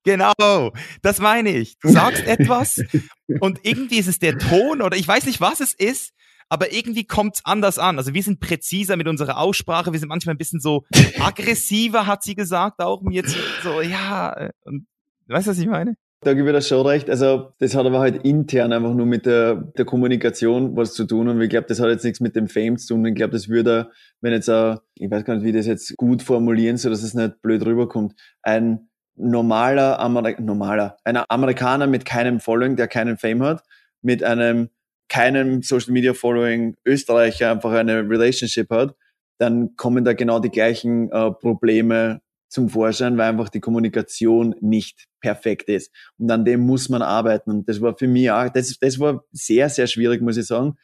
Genau, das meine ich. Du sagst etwas und irgendwie ist es der Ton oder ich weiß nicht, was es ist, aber irgendwie kommt es anders an. Also wir sind präziser mit unserer Aussprache, wir sind manchmal ein bisschen so aggressiver, hat sie gesagt, auch mir jetzt so, ja, äh, und, weißt du, was ich meine? Da gebe ich dir schon recht. Also das hat aber halt intern einfach nur mit der, der Kommunikation was zu tun. Und ich glaube, das hat jetzt nichts mit dem Fame zu tun. Ich glaube, das würde, wenn jetzt, ein, ich weiß gar nicht, wie das jetzt gut formulieren, so dass es nicht blöd rüberkommt, ein normaler, Ameri normaler, ein Amerikaner mit keinem Following, der keinen Fame hat, mit einem keinem Social Media Following Österreicher einfach eine Relationship hat, dann kommen da genau die gleichen äh, Probleme zum Vorschein, weil einfach die Kommunikation nicht perfekt ist. Und an dem muss man arbeiten. Und das war für mich auch, das, das war sehr, sehr schwierig, muss ich sagen,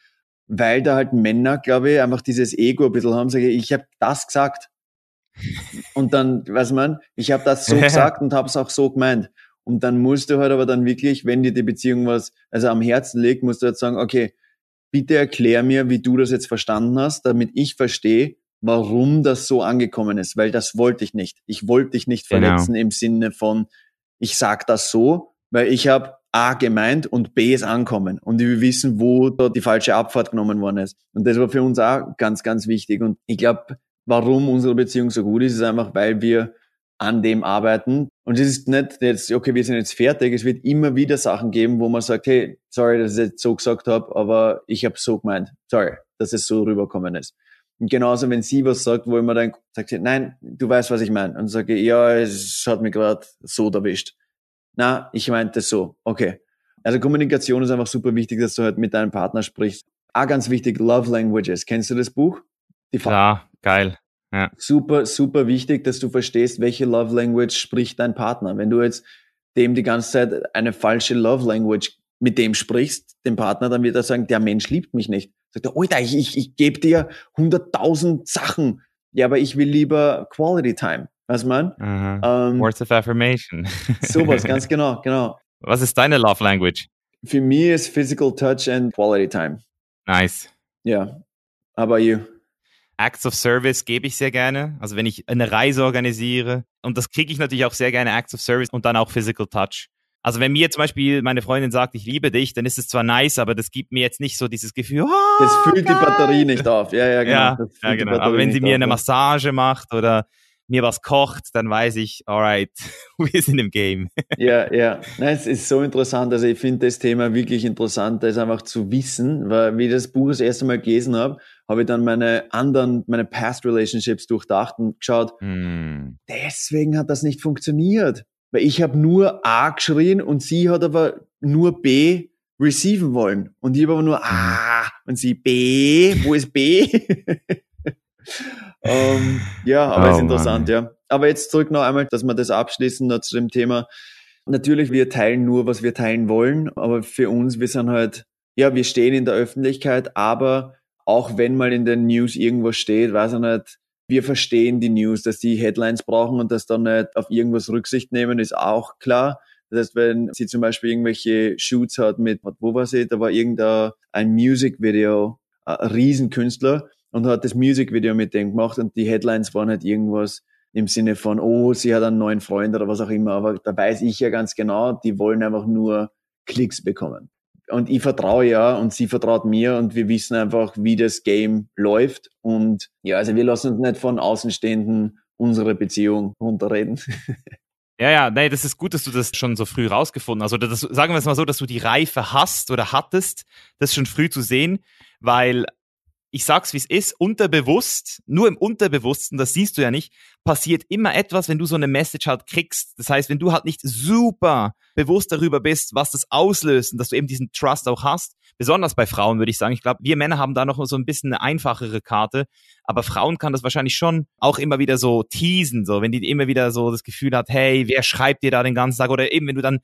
weil da halt Männer, glaube ich, einfach dieses Ego ein bisschen haben, sage ich, ich habe das gesagt. Und dann, weiß man, ich habe das so gesagt und habe es auch so gemeint. Und dann musst du halt aber dann wirklich, wenn dir die Beziehung was, also am Herzen liegt, musst du halt sagen, okay, bitte erklär mir, wie du das jetzt verstanden hast, damit ich verstehe, warum das so angekommen ist, weil das wollte ich nicht. Ich wollte dich nicht genau. verletzen genau. im Sinne von, ich sag das so, weil ich habe A gemeint und B ist ankommen. Und wir wissen, wo da die falsche Abfahrt genommen worden ist. Und das war für uns auch ganz, ganz wichtig. Und ich glaube, warum unsere Beziehung so gut ist, ist einfach, weil wir an dem arbeiten. Und es ist nicht jetzt, okay, wir sind jetzt fertig. Es wird immer wieder Sachen geben, wo man sagt, hey, sorry, dass ich jetzt so gesagt habe, aber ich habe so gemeint. Sorry, dass es so rüberkommen ist. Und genauso, wenn sie was sagt, wo ich mir dann sagt, sie, nein, du weißt, was ich meine. Und sage, ja, es hat mich gerade so erwischt. Na, ich meinte so. Okay. Also Kommunikation ist einfach super wichtig, dass du halt mit deinem Partner sprichst. Ah, ganz wichtig, Love Languages. Kennst du das Buch? Die Klar, geil. Ja. Super, super wichtig, dass du verstehst, welche Love Language spricht dein Partner. Wenn du jetzt dem die ganze Zeit eine falsche Love Language mit dem sprichst, dem Partner, dann wird er sagen, der Mensch liebt mich nicht. Sagt er, Alter, ich, ich, ich gebe dir hunderttausend Sachen. Ja, aber ich will lieber Quality Time. Was man? Mhm. Ähm, Words of Affirmation. sowas, ganz genau, genau. Was ist deine Love Language? Für mich ist Physical Touch and Quality Time. Nice. Ja. Yeah. How about you? Acts of Service gebe ich sehr gerne. Also wenn ich eine Reise organisiere. Und das kriege ich natürlich auch sehr gerne, Acts of Service und dann auch Physical Touch. Also wenn mir zum Beispiel meine Freundin sagt, ich liebe dich, dann ist es zwar nice, aber das gibt mir jetzt nicht so dieses Gefühl, oh, das füllt geil. die Batterie nicht auf. Ja, ja, genau. Ja, ja, genau. Aber wenn sie mir auf, eine Massage macht oder mir was kocht, dann weiß ich, alright, wir sind im Game. ja, ja. Nein, es ist so interessant. Also ich finde das Thema wirklich interessant, das einfach zu wissen, weil wie ich das Buch das erste Mal gelesen habe, habe ich dann meine anderen, meine Past Relationships durchdacht und geschaut, mm. deswegen hat das nicht funktioniert. Weil ich habe nur A geschrien und sie hat aber nur B receiven wollen. Und ich habe aber nur A und sie B, wo ist B? ähm, ja, aber oh, ist interessant, Mann. ja. Aber jetzt zurück noch einmal, dass wir das abschließen noch zu dem Thema. Natürlich, wir teilen nur, was wir teilen wollen, aber für uns, wir sind halt, ja, wir stehen in der Öffentlichkeit, aber auch wenn mal in den News irgendwas steht, weiß ich nicht, wir verstehen die News, dass die Headlines brauchen und dass dann nicht auf irgendwas Rücksicht nehmen, ist auch klar. Das heißt, wenn sie zum Beispiel irgendwelche Shoots hat mit, wo war sie, da war irgendein ein Music-Video, ein Riesenkünstler, und hat das Musikvideo mit dem gemacht und die Headlines waren halt irgendwas im Sinne von, oh, sie hat einen neuen Freund oder was auch immer. Aber da weiß ich ja ganz genau, die wollen einfach nur Klicks bekommen. Und ich vertraue ja und sie vertraut mir und wir wissen einfach, wie das Game läuft. Und ja, also wir lassen uns nicht von Außenstehenden unsere Beziehung runterreden. Ja, ja, nee, das ist gut, dass du das schon so früh rausgefunden hast. Oder das, sagen wir es mal so, dass du die Reife hast oder hattest, das schon früh zu sehen, weil ich sag's wie es ist, unterbewusst, nur im Unterbewussten, das siehst du ja nicht, passiert immer etwas, wenn du so eine Message halt kriegst. Das heißt, wenn du halt nicht super bewusst darüber bist, was das auslöst und dass du eben diesen Trust auch hast, besonders bei Frauen würde ich sagen. Ich glaube, wir Männer haben da noch so ein bisschen eine einfachere Karte, aber Frauen kann das wahrscheinlich schon auch immer wieder so teasen, so wenn die immer wieder so das Gefühl hat, hey, wer schreibt dir da den ganzen Tag oder eben wenn du dann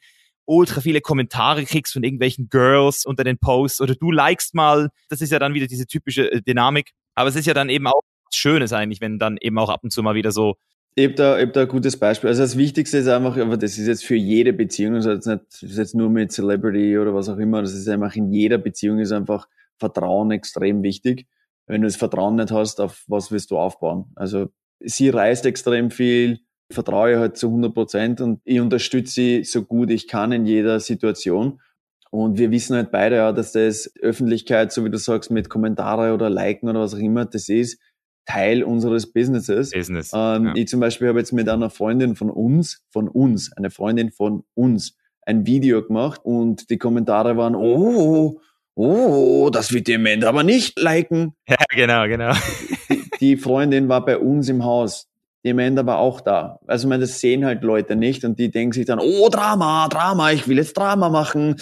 ultra viele Kommentare kriegst von irgendwelchen Girls unter den Posts oder du likest mal, das ist ja dann wieder diese typische äh, Dynamik. Aber es ist ja dann eben auch Schönes eigentlich, wenn dann eben auch ab und zu mal wieder so ich habe da, ich hab da ein gutes Beispiel. Also das Wichtigste ist einfach, aber das ist jetzt für jede Beziehung, also jetzt nicht, das ist jetzt nur mit Celebrity oder was auch immer, das ist einfach in jeder Beziehung ist einfach Vertrauen extrem wichtig. Wenn du das Vertrauen nicht hast, auf was willst du aufbauen? Also sie reist extrem viel, vertraue halt zu 100 Prozent und ich unterstütze sie so gut ich kann in jeder Situation. Und wir wissen halt beide ja, dass das Öffentlichkeit, so wie du sagst, mit Kommentare oder Liken oder was auch immer, das ist Teil unseres Businesses. Business. Ähm, ja. Ich zum Beispiel habe jetzt mit einer Freundin von uns, von uns, eine Freundin von uns, ein Video gemacht und die Kommentare waren, oh, oh, das wird Amanda aber nicht liken. Ja, genau, genau. Die Freundin war bei uns im Haus die Amanda war auch da. Also, ich meine, das sehen halt Leute nicht und die denken sich dann, oh, Drama, Drama, ich will jetzt Drama machen.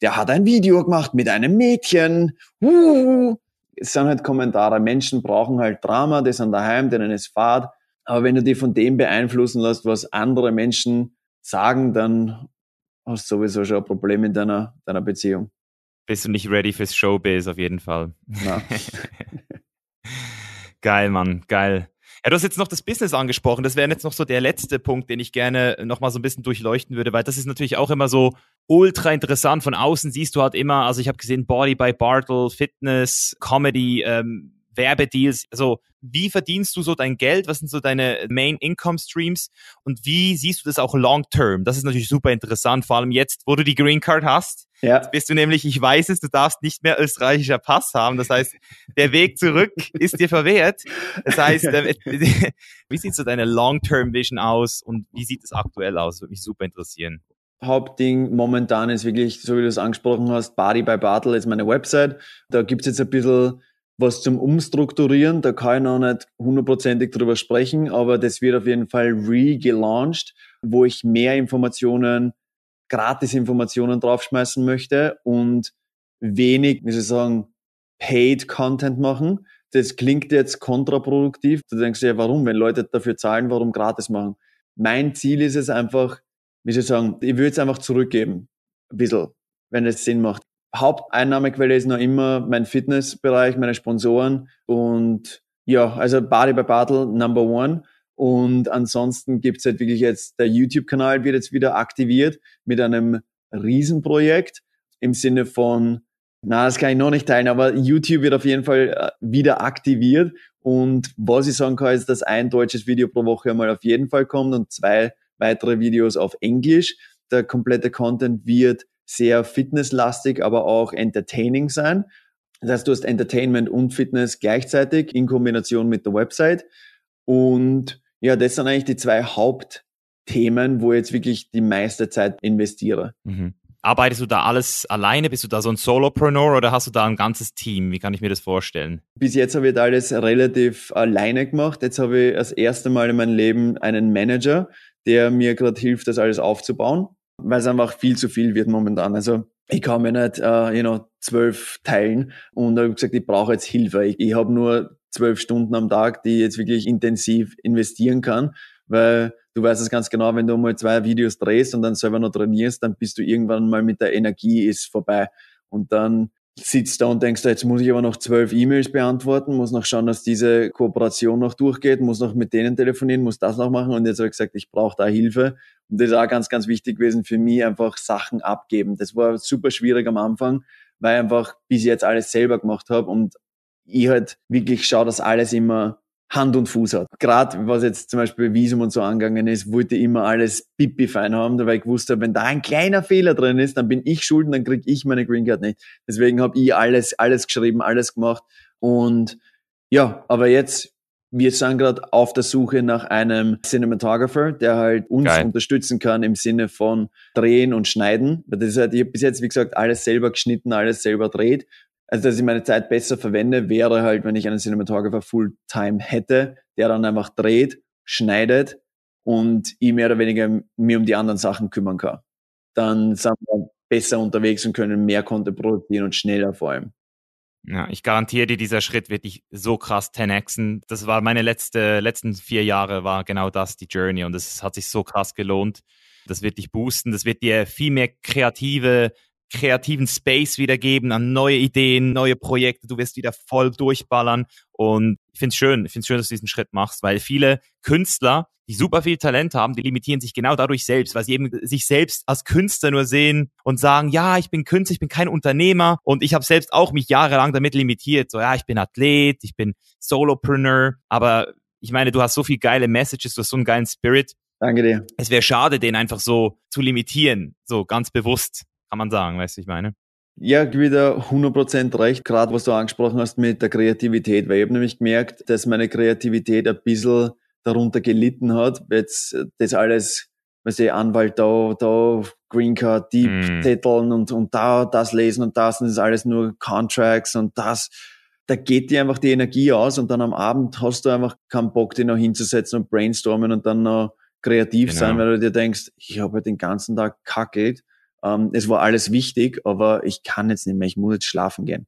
Der hat ein Video gemacht mit einem Mädchen. Uh. Es sind halt Kommentare. Menschen brauchen halt Drama, die sind daheim, denen ist Fahrt. Aber wenn du dich von dem beeinflussen lässt, was andere Menschen sagen, dann hast du sowieso schon ein Problem in deiner, deiner Beziehung. Bist du nicht ready fürs Showbiz auf jeden Fall. geil, Mann, geil. Ja, du hast jetzt noch das Business angesprochen. Das wäre jetzt noch so der letzte Punkt, den ich gerne noch mal so ein bisschen durchleuchten würde, weil das ist natürlich auch immer so ultra interessant. Von außen siehst du halt immer, also ich habe gesehen Body by Bartle, Fitness, Comedy, ähm, Werbedeals. Also wie verdienst du so dein Geld? Was sind so deine Main Income Streams? Und wie siehst du das auch long term? Das ist natürlich super interessant, vor allem jetzt, wo du die Green Card hast. Ja. Jetzt bist du nämlich, ich weiß es, du darfst nicht mehr österreichischer Pass haben. Das heißt, der Weg zurück ist dir verwehrt. Das heißt, wie sieht so deine Long-Term-Vision aus und wie sieht es aktuell aus? Würde mich super interessieren. Hauptding momentan ist wirklich, so wie du es angesprochen hast, Body by Bartel ist meine Website. Da gibt's jetzt ein bisschen was zum Umstrukturieren. Da kann ich noch nicht hundertprozentig drüber sprechen, aber das wird auf jeden Fall re-gelauncht, wo ich mehr Informationen, Gratis-Informationen draufschmeißen möchte und wenig, wie soll ich sagen, Paid Content machen. Das klingt jetzt kontraproduktiv. Du denkst dir, ja, warum? Wenn Leute dafür zahlen, warum gratis machen? Mein Ziel ist es einfach, wie soll ich sagen, ich würde es einfach zurückgeben. Ein bisschen, wenn es Sinn macht. Haupteinnahmequelle ist noch immer mein Fitnessbereich, meine Sponsoren und ja, also Body by Battle Number One. Und ansonsten gibt's halt wirklich jetzt, der YouTube-Kanal wird jetzt wieder aktiviert mit einem Riesenprojekt im Sinne von, na, das kann ich noch nicht teilen, aber YouTube wird auf jeden Fall äh, wieder aktiviert. Und was ich sagen kann, ist, dass ein deutsches Video pro Woche einmal auf jeden Fall kommt und zwei weitere Videos auf Englisch. Der komplette Content wird sehr fitnesslastig, aber auch entertaining sein. Das heißt, du hast Entertainment und Fitness gleichzeitig in Kombination mit der Website. Und ja, das sind eigentlich die zwei Hauptthemen, wo ich jetzt wirklich die meiste Zeit investiere. Mhm. Arbeitest du da alles alleine? Bist du da so ein Solopreneur oder hast du da ein ganzes Team? Wie kann ich mir das vorstellen? Bis jetzt habe ich das alles relativ alleine gemacht. Jetzt habe ich das erste Mal in meinem Leben einen Manager, der mir gerade hilft, das alles aufzubauen weil es einfach viel zu viel wird momentan. Also ich kann mir nicht, uh, you know, zwölf teilen und da habe ich gesagt, ich brauche jetzt Hilfe. Ich, ich habe nur zwölf Stunden am Tag, die ich jetzt wirklich intensiv investieren kann, weil du weißt es ganz genau, wenn du mal zwei Videos drehst und dann selber noch trainierst, dann bist du irgendwann mal mit der Energie ist vorbei. Und dann sitzt da und denkst, jetzt muss ich aber noch zwölf E-Mails beantworten, muss noch schauen, dass diese Kooperation noch durchgeht, muss noch mit denen telefonieren, muss das noch machen. Und jetzt habe ich gesagt, ich brauche da Hilfe. Und das ist auch ganz, ganz wichtig gewesen für mich, einfach Sachen abgeben. Das war super schwierig am Anfang, weil ich einfach bis jetzt alles selber gemacht habe und ich halt wirklich schaue, dass alles immer Hand und Fuß hat. Gerade was jetzt zum Beispiel Visum und so angegangen ist, wollte ich immer alles pipi fein haben, weil ich gewusst habe, wenn da ein kleiner Fehler drin ist, dann bin ich schuld und dann kriege ich meine Green Card nicht. Deswegen habe ich alles, alles geschrieben, alles gemacht. Und ja, aber jetzt, wir sind gerade auf der Suche nach einem Cinematographer, der halt uns Geil. unterstützen kann im Sinne von Drehen und Schneiden. Das ist halt, ich habe bis jetzt, wie gesagt, alles selber geschnitten, alles selber dreht also dass ich meine Zeit besser verwende, wäre halt, wenn ich einen Cinematographer Fulltime hätte, der dann einfach dreht, schneidet und ich mehr oder weniger mir um die anderen Sachen kümmern kann. Dann sind wir besser unterwegs und können mehr Content produzieren und schneller vor allem. Ja, ich garantiere dir, dieser Schritt wird dich so krass 10xen. Das war meine letzte, letzten vier Jahre war genau das, die Journey. Und es hat sich so krass gelohnt. Das wird dich boosten. Das wird dir viel mehr kreative kreativen Space wieder geben an neue Ideen, neue Projekte. Du wirst wieder voll durchballern. Und ich finde es schön, ich finde es schön, dass du diesen Schritt machst, weil viele Künstler, die super viel Talent haben, die limitieren sich genau dadurch selbst, weil sie eben sich selbst als Künstler nur sehen und sagen, ja, ich bin Künstler, ich bin kein Unternehmer und ich habe selbst auch mich jahrelang damit limitiert, so ja, ich bin Athlet, ich bin Solopreneur, aber ich meine, du hast so viel geile Messages, du hast so einen geilen Spirit. Danke dir. Es wäre schade, den einfach so zu limitieren, so ganz bewusst kann man sagen, weißt du, ich meine. Ja, wieder 100% recht, gerade was du angesprochen hast mit der Kreativität, weil ich habe nämlich gemerkt, dass meine Kreativität ein bisschen darunter gelitten hat. Jetzt das alles, was ich, Anwalt da, da, Green Card, die mm. Zetteln und, und da das lesen und das, und das ist alles nur Contracts und das. Da geht dir einfach die Energie aus und dann am Abend hast du einfach keinen Bock, dich noch hinzusetzen und brainstormen und dann noch kreativ genau. sein, weil du dir denkst, ich habe den ganzen Tag kackelt ähm, es war alles wichtig, aber ich kann jetzt nicht mehr, ich muss jetzt schlafen gehen.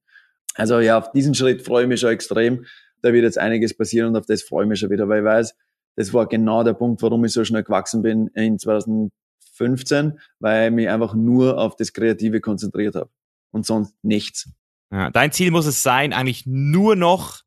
Also ja, auf diesen Schritt freue ich mich schon extrem. Da wird jetzt einiges passieren und auf das freue ich mich schon wieder, weil ich weiß, das war genau der Punkt, warum ich so schnell gewachsen bin in 2015, weil ich mich einfach nur auf das Kreative konzentriert habe und sonst nichts. Ja, dein Ziel muss es sein, eigentlich nur noch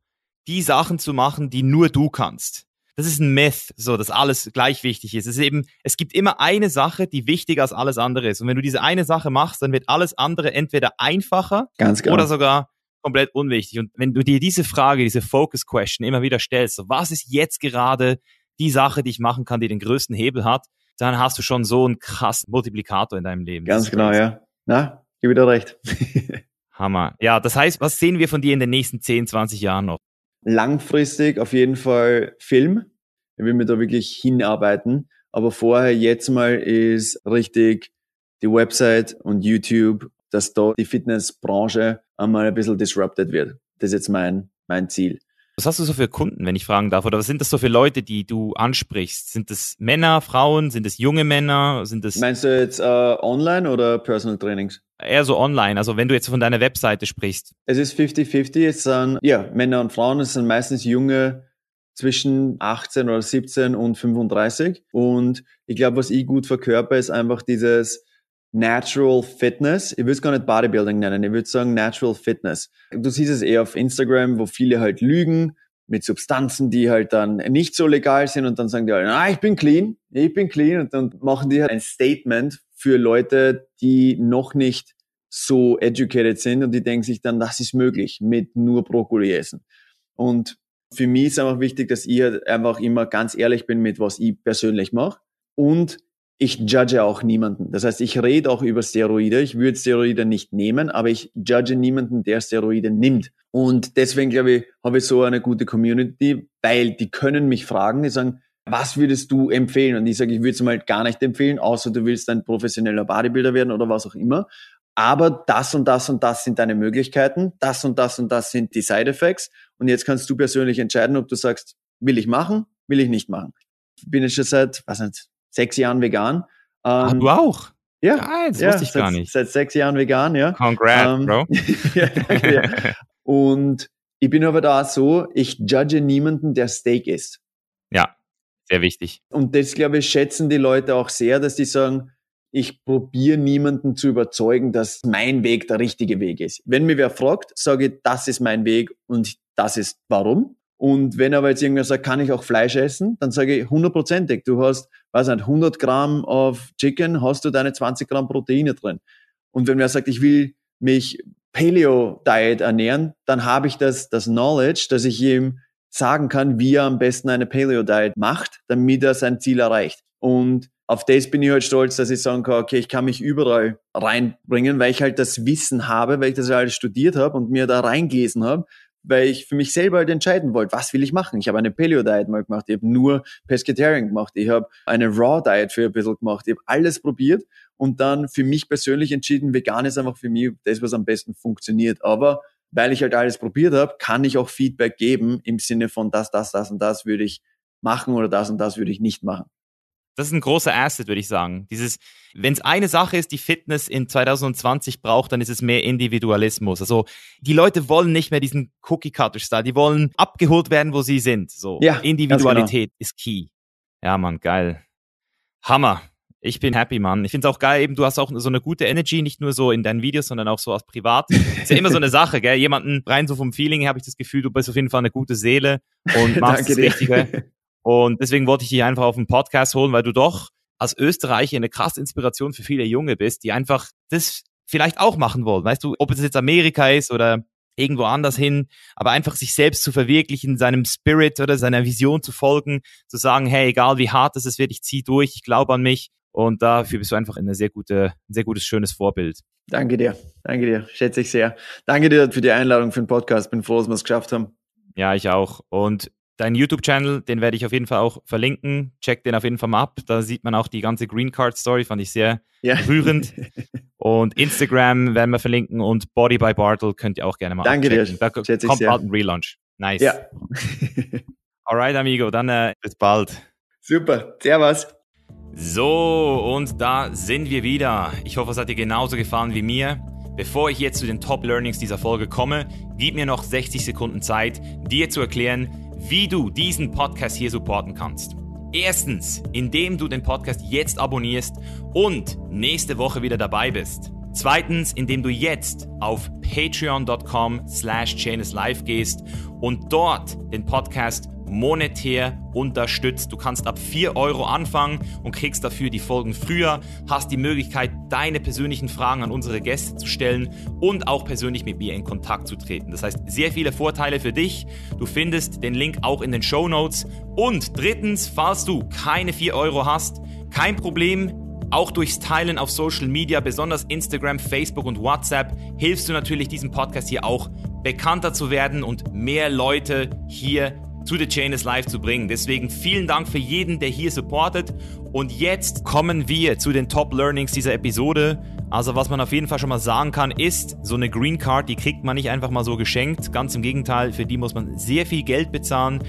die Sachen zu machen, die nur du kannst das ist ein Myth, so, dass alles gleich wichtig ist. Es ist eben, es gibt immer eine Sache, die wichtiger als alles andere ist. Und wenn du diese eine Sache machst, dann wird alles andere entweder einfacher genau. oder sogar komplett unwichtig. Und wenn du dir diese Frage, diese Focus Question immer wieder stellst, so, was ist jetzt gerade die Sache, die ich machen kann, die den größten Hebel hat, dann hast du schon so einen krassen Multiplikator in deinem Leben. Ganz genau, ja. Na, gebe dir recht. Hammer. Ja, das heißt, was sehen wir von dir in den nächsten 10, 20 Jahren noch? Langfristig auf jeden Fall Film. Ich will mir da wirklich hinarbeiten. Aber vorher jetzt mal ist richtig die Website und YouTube, dass da die Fitnessbranche einmal ein bisschen disrupted wird. Das ist jetzt mein, mein Ziel. Was hast du so für Kunden, wenn ich fragen darf? Oder was sind das so für Leute, die du ansprichst? Sind das Männer, Frauen? Sind es junge Männer? Sind das Meinst du jetzt äh, online oder Personal Trainings? Eher so online, also wenn du jetzt von deiner Webseite sprichst. Es ist 50-50. Es sind ja, Männer und Frauen. Es sind meistens junge zwischen 18 oder 17 und 35. Und ich glaube, was ich gut verkörper, ist einfach dieses Natural Fitness. Ich würde es gar nicht Bodybuilding nennen, ich würde sagen Natural Fitness. Du siehst es eher auf Instagram, wo viele halt lügen mit Substanzen, die halt dann nicht so legal sind und dann sagen die halt, ah, ich bin clean, ich bin clean und dann machen die halt ein Statement für Leute, die noch nicht so educated sind und die denken sich dann, das ist möglich mit nur Brokkoli essen. Und für mich ist einfach wichtig, dass ich halt einfach immer ganz ehrlich bin mit, was ich persönlich mache und ich judge auch niemanden. Das heißt, ich rede auch über Steroide. Ich würde Steroide nicht nehmen, aber ich judge niemanden, der Steroide nimmt. Und deswegen glaube ich, habe ich so eine gute Community, weil die können mich fragen, die sagen, was würdest du empfehlen? Und ich sage, ich würde es mal gar nicht empfehlen, außer du willst ein professioneller Bodybuilder werden oder was auch immer. Aber das und das und das sind deine Möglichkeiten, das und das und das sind die Side Effects. Und jetzt kannst du persönlich entscheiden, ob du sagst, will ich machen, will ich nicht machen. Ich bin jetzt schon seit, was nicht, sechs Jahren vegan. Ah, ähm, ah, du auch? Ja. Geil, das ja, wusste ich seit, gar nicht. Seit sechs Jahren vegan, ja. Congrats, ähm, Bro. ja, danke dir. Und ich bin aber da so, ich judge niemanden, der Steak isst. Ja, sehr wichtig. Und das, glaube ich, schätzen die Leute auch sehr, dass die sagen, ich probiere niemanden zu überzeugen, dass mein Weg der richtige Weg ist. Wenn mir wer fragt, sage ich, das ist mein Weg und das ist warum. Und wenn aber jetzt irgendwer sagt, kann ich auch Fleisch essen, dann sage ich hundertprozentig. Du hast, weiß nicht, 100 Gramm auf Chicken, hast du deine 20 Gramm Proteine drin. Und wenn wer sagt, ich will mich Paleo-Diet ernähren, dann habe ich das, das Knowledge, dass ich ihm sagen kann, wie er am besten eine Paleo-Diet macht, damit er sein Ziel erreicht. Und auf das bin ich halt stolz, dass ich sagen kann, okay, ich kann mich überall reinbringen, weil ich halt das Wissen habe, weil ich das alles studiert habe und mir da reingelesen habe weil ich für mich selber halt entscheiden wollte, was will ich machen. Ich habe eine Paleo-Diet mal gemacht, ich habe nur Pescatarian gemacht, ich habe eine Raw-Diet für ein bisschen gemacht, ich habe alles probiert und dann für mich persönlich entschieden, vegan ist einfach für mich das, was am besten funktioniert. Aber weil ich halt alles probiert habe, kann ich auch Feedback geben im Sinne von das, das, das und das würde ich machen oder das und das würde ich nicht machen. Das ist ein großer Asset, würde ich sagen. Dieses, wenn es eine Sache ist, die Fitness in 2020 braucht, dann ist es mehr Individualismus. Also die Leute wollen nicht mehr diesen Cookie-Cutter-Style, die wollen abgeholt werden, wo sie sind. So ja, Individualität genau. ist key. Ja, Mann, geil. Hammer. Ich bin happy, Mann. Ich finde es auch geil, eben, du hast auch so eine gute Energy, nicht nur so in deinen Videos, sondern auch so als privat. ist ja immer so eine Sache, gell? Jemanden rein so vom Feeling her habe ich das Gefühl, du bist auf jeden Fall eine gute Seele und machst das Richtige. Und deswegen wollte ich dich einfach auf den Podcast holen, weil du doch als Österreicher eine krasse Inspiration für viele Junge bist, die einfach das vielleicht auch machen wollen. Weißt du, ob es jetzt Amerika ist oder irgendwo anders hin, aber einfach sich selbst zu verwirklichen, seinem Spirit oder seiner Vision zu folgen, zu sagen, hey, egal wie hart es wird, ich zieh durch, ich glaube an mich. Und dafür bist du einfach eine sehr gute, ein sehr gutes, schönes Vorbild. Danke dir. Danke dir. Schätze ich sehr. Danke dir für die Einladung für den Podcast. Bin froh, dass wir es geschafft haben. Ja, ich auch. Und Dein YouTube-Channel, den werde ich auf jeden Fall auch verlinken. Check den auf jeden Fall mal ab. Da sieht man auch die ganze Green Card Story, fand ich sehr ja. rührend. und Instagram werden wir verlinken und Body by Bartle könnt ihr auch gerne mal Danke abchecken. dir. Da kommt bald ein Relaunch. Nice. Ja. Alright, amigo, dann äh, bis bald. Super. Servus. So, und da sind wir wieder. Ich hoffe, es hat dir genauso gefallen wie mir. Bevor ich jetzt zu den Top Learnings dieser Folge komme, gib mir noch 60 Sekunden Zeit, dir zu erklären, wie du diesen Podcast hier supporten kannst. Erstens, indem du den Podcast jetzt abonnierst und nächste Woche wieder dabei bist. Zweitens, indem du jetzt auf patreon.com slash live gehst und dort den Podcast monetär unterstützt. Du kannst ab 4 Euro anfangen und kriegst dafür die Folgen früher, hast die Möglichkeit, deine persönlichen Fragen an unsere Gäste zu stellen und auch persönlich mit mir in Kontakt zu treten. Das heißt, sehr viele Vorteile für dich. Du findest den Link auch in den Show Notes. Und drittens, falls du keine 4 Euro hast, kein Problem, Auch durchs Teilen auf Social Media, besonders Instagram, Facebook und WhatsApp, hilfst du natürlich diesem Podcast hier auch bekannter zu werden und mehr Leute hier zu The Chain is Live zu bringen. Deswegen vielen Dank für jeden, der hier supportet. Und jetzt kommen wir zu den Top Learnings dieser Episode. Also was man auf jeden Fall schon mal sagen kann, ist, so eine Green Card, die kriegt man nicht einfach mal so geschenkt. Ganz im Gegenteil, für die muss man sehr viel Geld bezahlen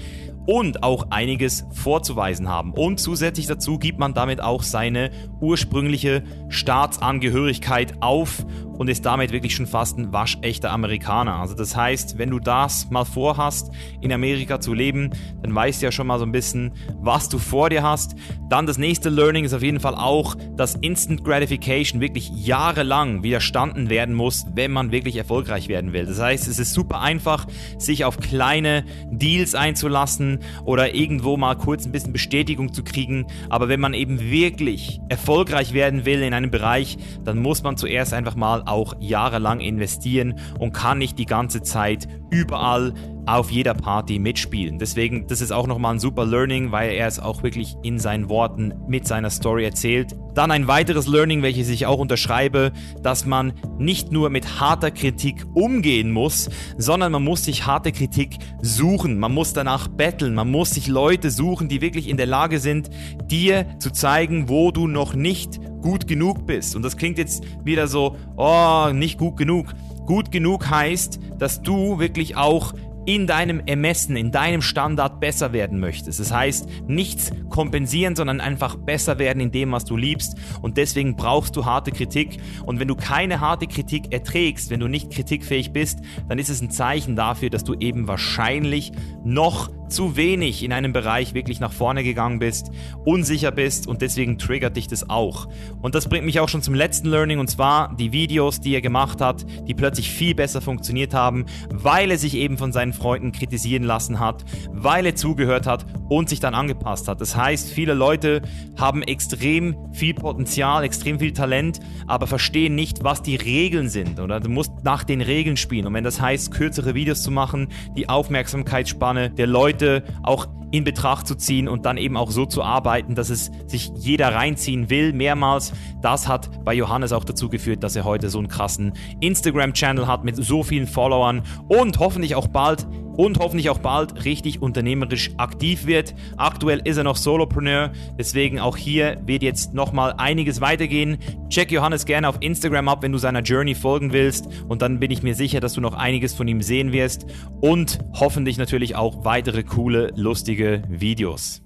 und auch einiges vorzuweisen haben. Und zusätzlich dazu gibt man damit auch seine ursprüngliche Staatsangehörigkeit auf und ist damit wirklich schon fast ein waschechter Amerikaner. Also das heißt, wenn du das mal vorhast, in Amerika zu leben, dann weißt du ja schon mal so ein bisschen, was du vor dir hast. Dann das nächste Learning ist auf jeden Fall auch, dass Instant Gratification wirklich jahrelang widerstanden werden muss, wenn man wirklich erfolgreich werden will. Das heißt, es ist super einfach, sich auf kleine Deals einzulassen oder irgendwo mal kurz ein bisschen Bestätigung zu kriegen. Aber wenn man eben wirklich erfolgreich werden will in einem Bereich, dann muss man zuerst einfach mal auch jahrelang investieren und kann nicht die ganze Zeit überall auf jeder Party mitspielen. Deswegen, das ist auch nochmal ein super Learning, weil er es auch wirklich in seinen Worten mit seiner Story erzählt. Dann ein weiteres Learning, welches ich auch unterschreibe, dass man nicht nur mit harter Kritik umgehen muss, sondern man muss sich harte Kritik suchen. Man muss danach betteln. Man muss sich Leute suchen, die wirklich in der Lage sind, dir zu zeigen, wo du noch nicht gut genug bist. Und das klingt jetzt wieder so, oh, nicht gut genug. Gut genug heißt, dass du wirklich auch in deinem Ermessen, in deinem Standard besser werden möchtest. Das heißt, nichts kompensieren, sondern einfach besser werden in dem, was du liebst. Und deswegen brauchst du harte Kritik. Und wenn du keine harte Kritik erträgst, wenn du nicht kritikfähig bist, dann ist es ein Zeichen dafür, dass du eben wahrscheinlich noch zu wenig in einem Bereich wirklich nach vorne gegangen bist, unsicher bist und deswegen triggert dich das auch. Und das bringt mich auch schon zum letzten Learning und zwar die Videos, die er gemacht hat, die plötzlich viel besser funktioniert haben, weil er sich eben von seinen Freunden kritisieren lassen hat, weil er zugehört hat und sich dann angepasst hat. Das heißt, viele Leute haben extrem viel Potenzial, extrem viel Talent, aber verstehen nicht, was die Regeln sind oder du musst nach den Regeln spielen und wenn das heißt, kürzere Videos zu machen, die Aufmerksamkeitsspanne der Leute Leute auch in Betracht zu ziehen und dann eben auch so zu arbeiten, dass es sich jeder reinziehen will, mehrmals. Das hat bei Johannes auch dazu geführt, dass er heute so einen krassen Instagram-Channel hat mit so vielen Followern und hoffentlich auch bald und hoffentlich auch bald richtig unternehmerisch aktiv wird. Aktuell ist er noch Solopreneur, deswegen auch hier wird jetzt nochmal einiges weitergehen. Check Johannes gerne auf Instagram ab, wenn du seiner Journey folgen willst und dann bin ich mir sicher, dass du noch einiges von ihm sehen wirst und hoffentlich natürlich auch weitere coole, lustige Videos.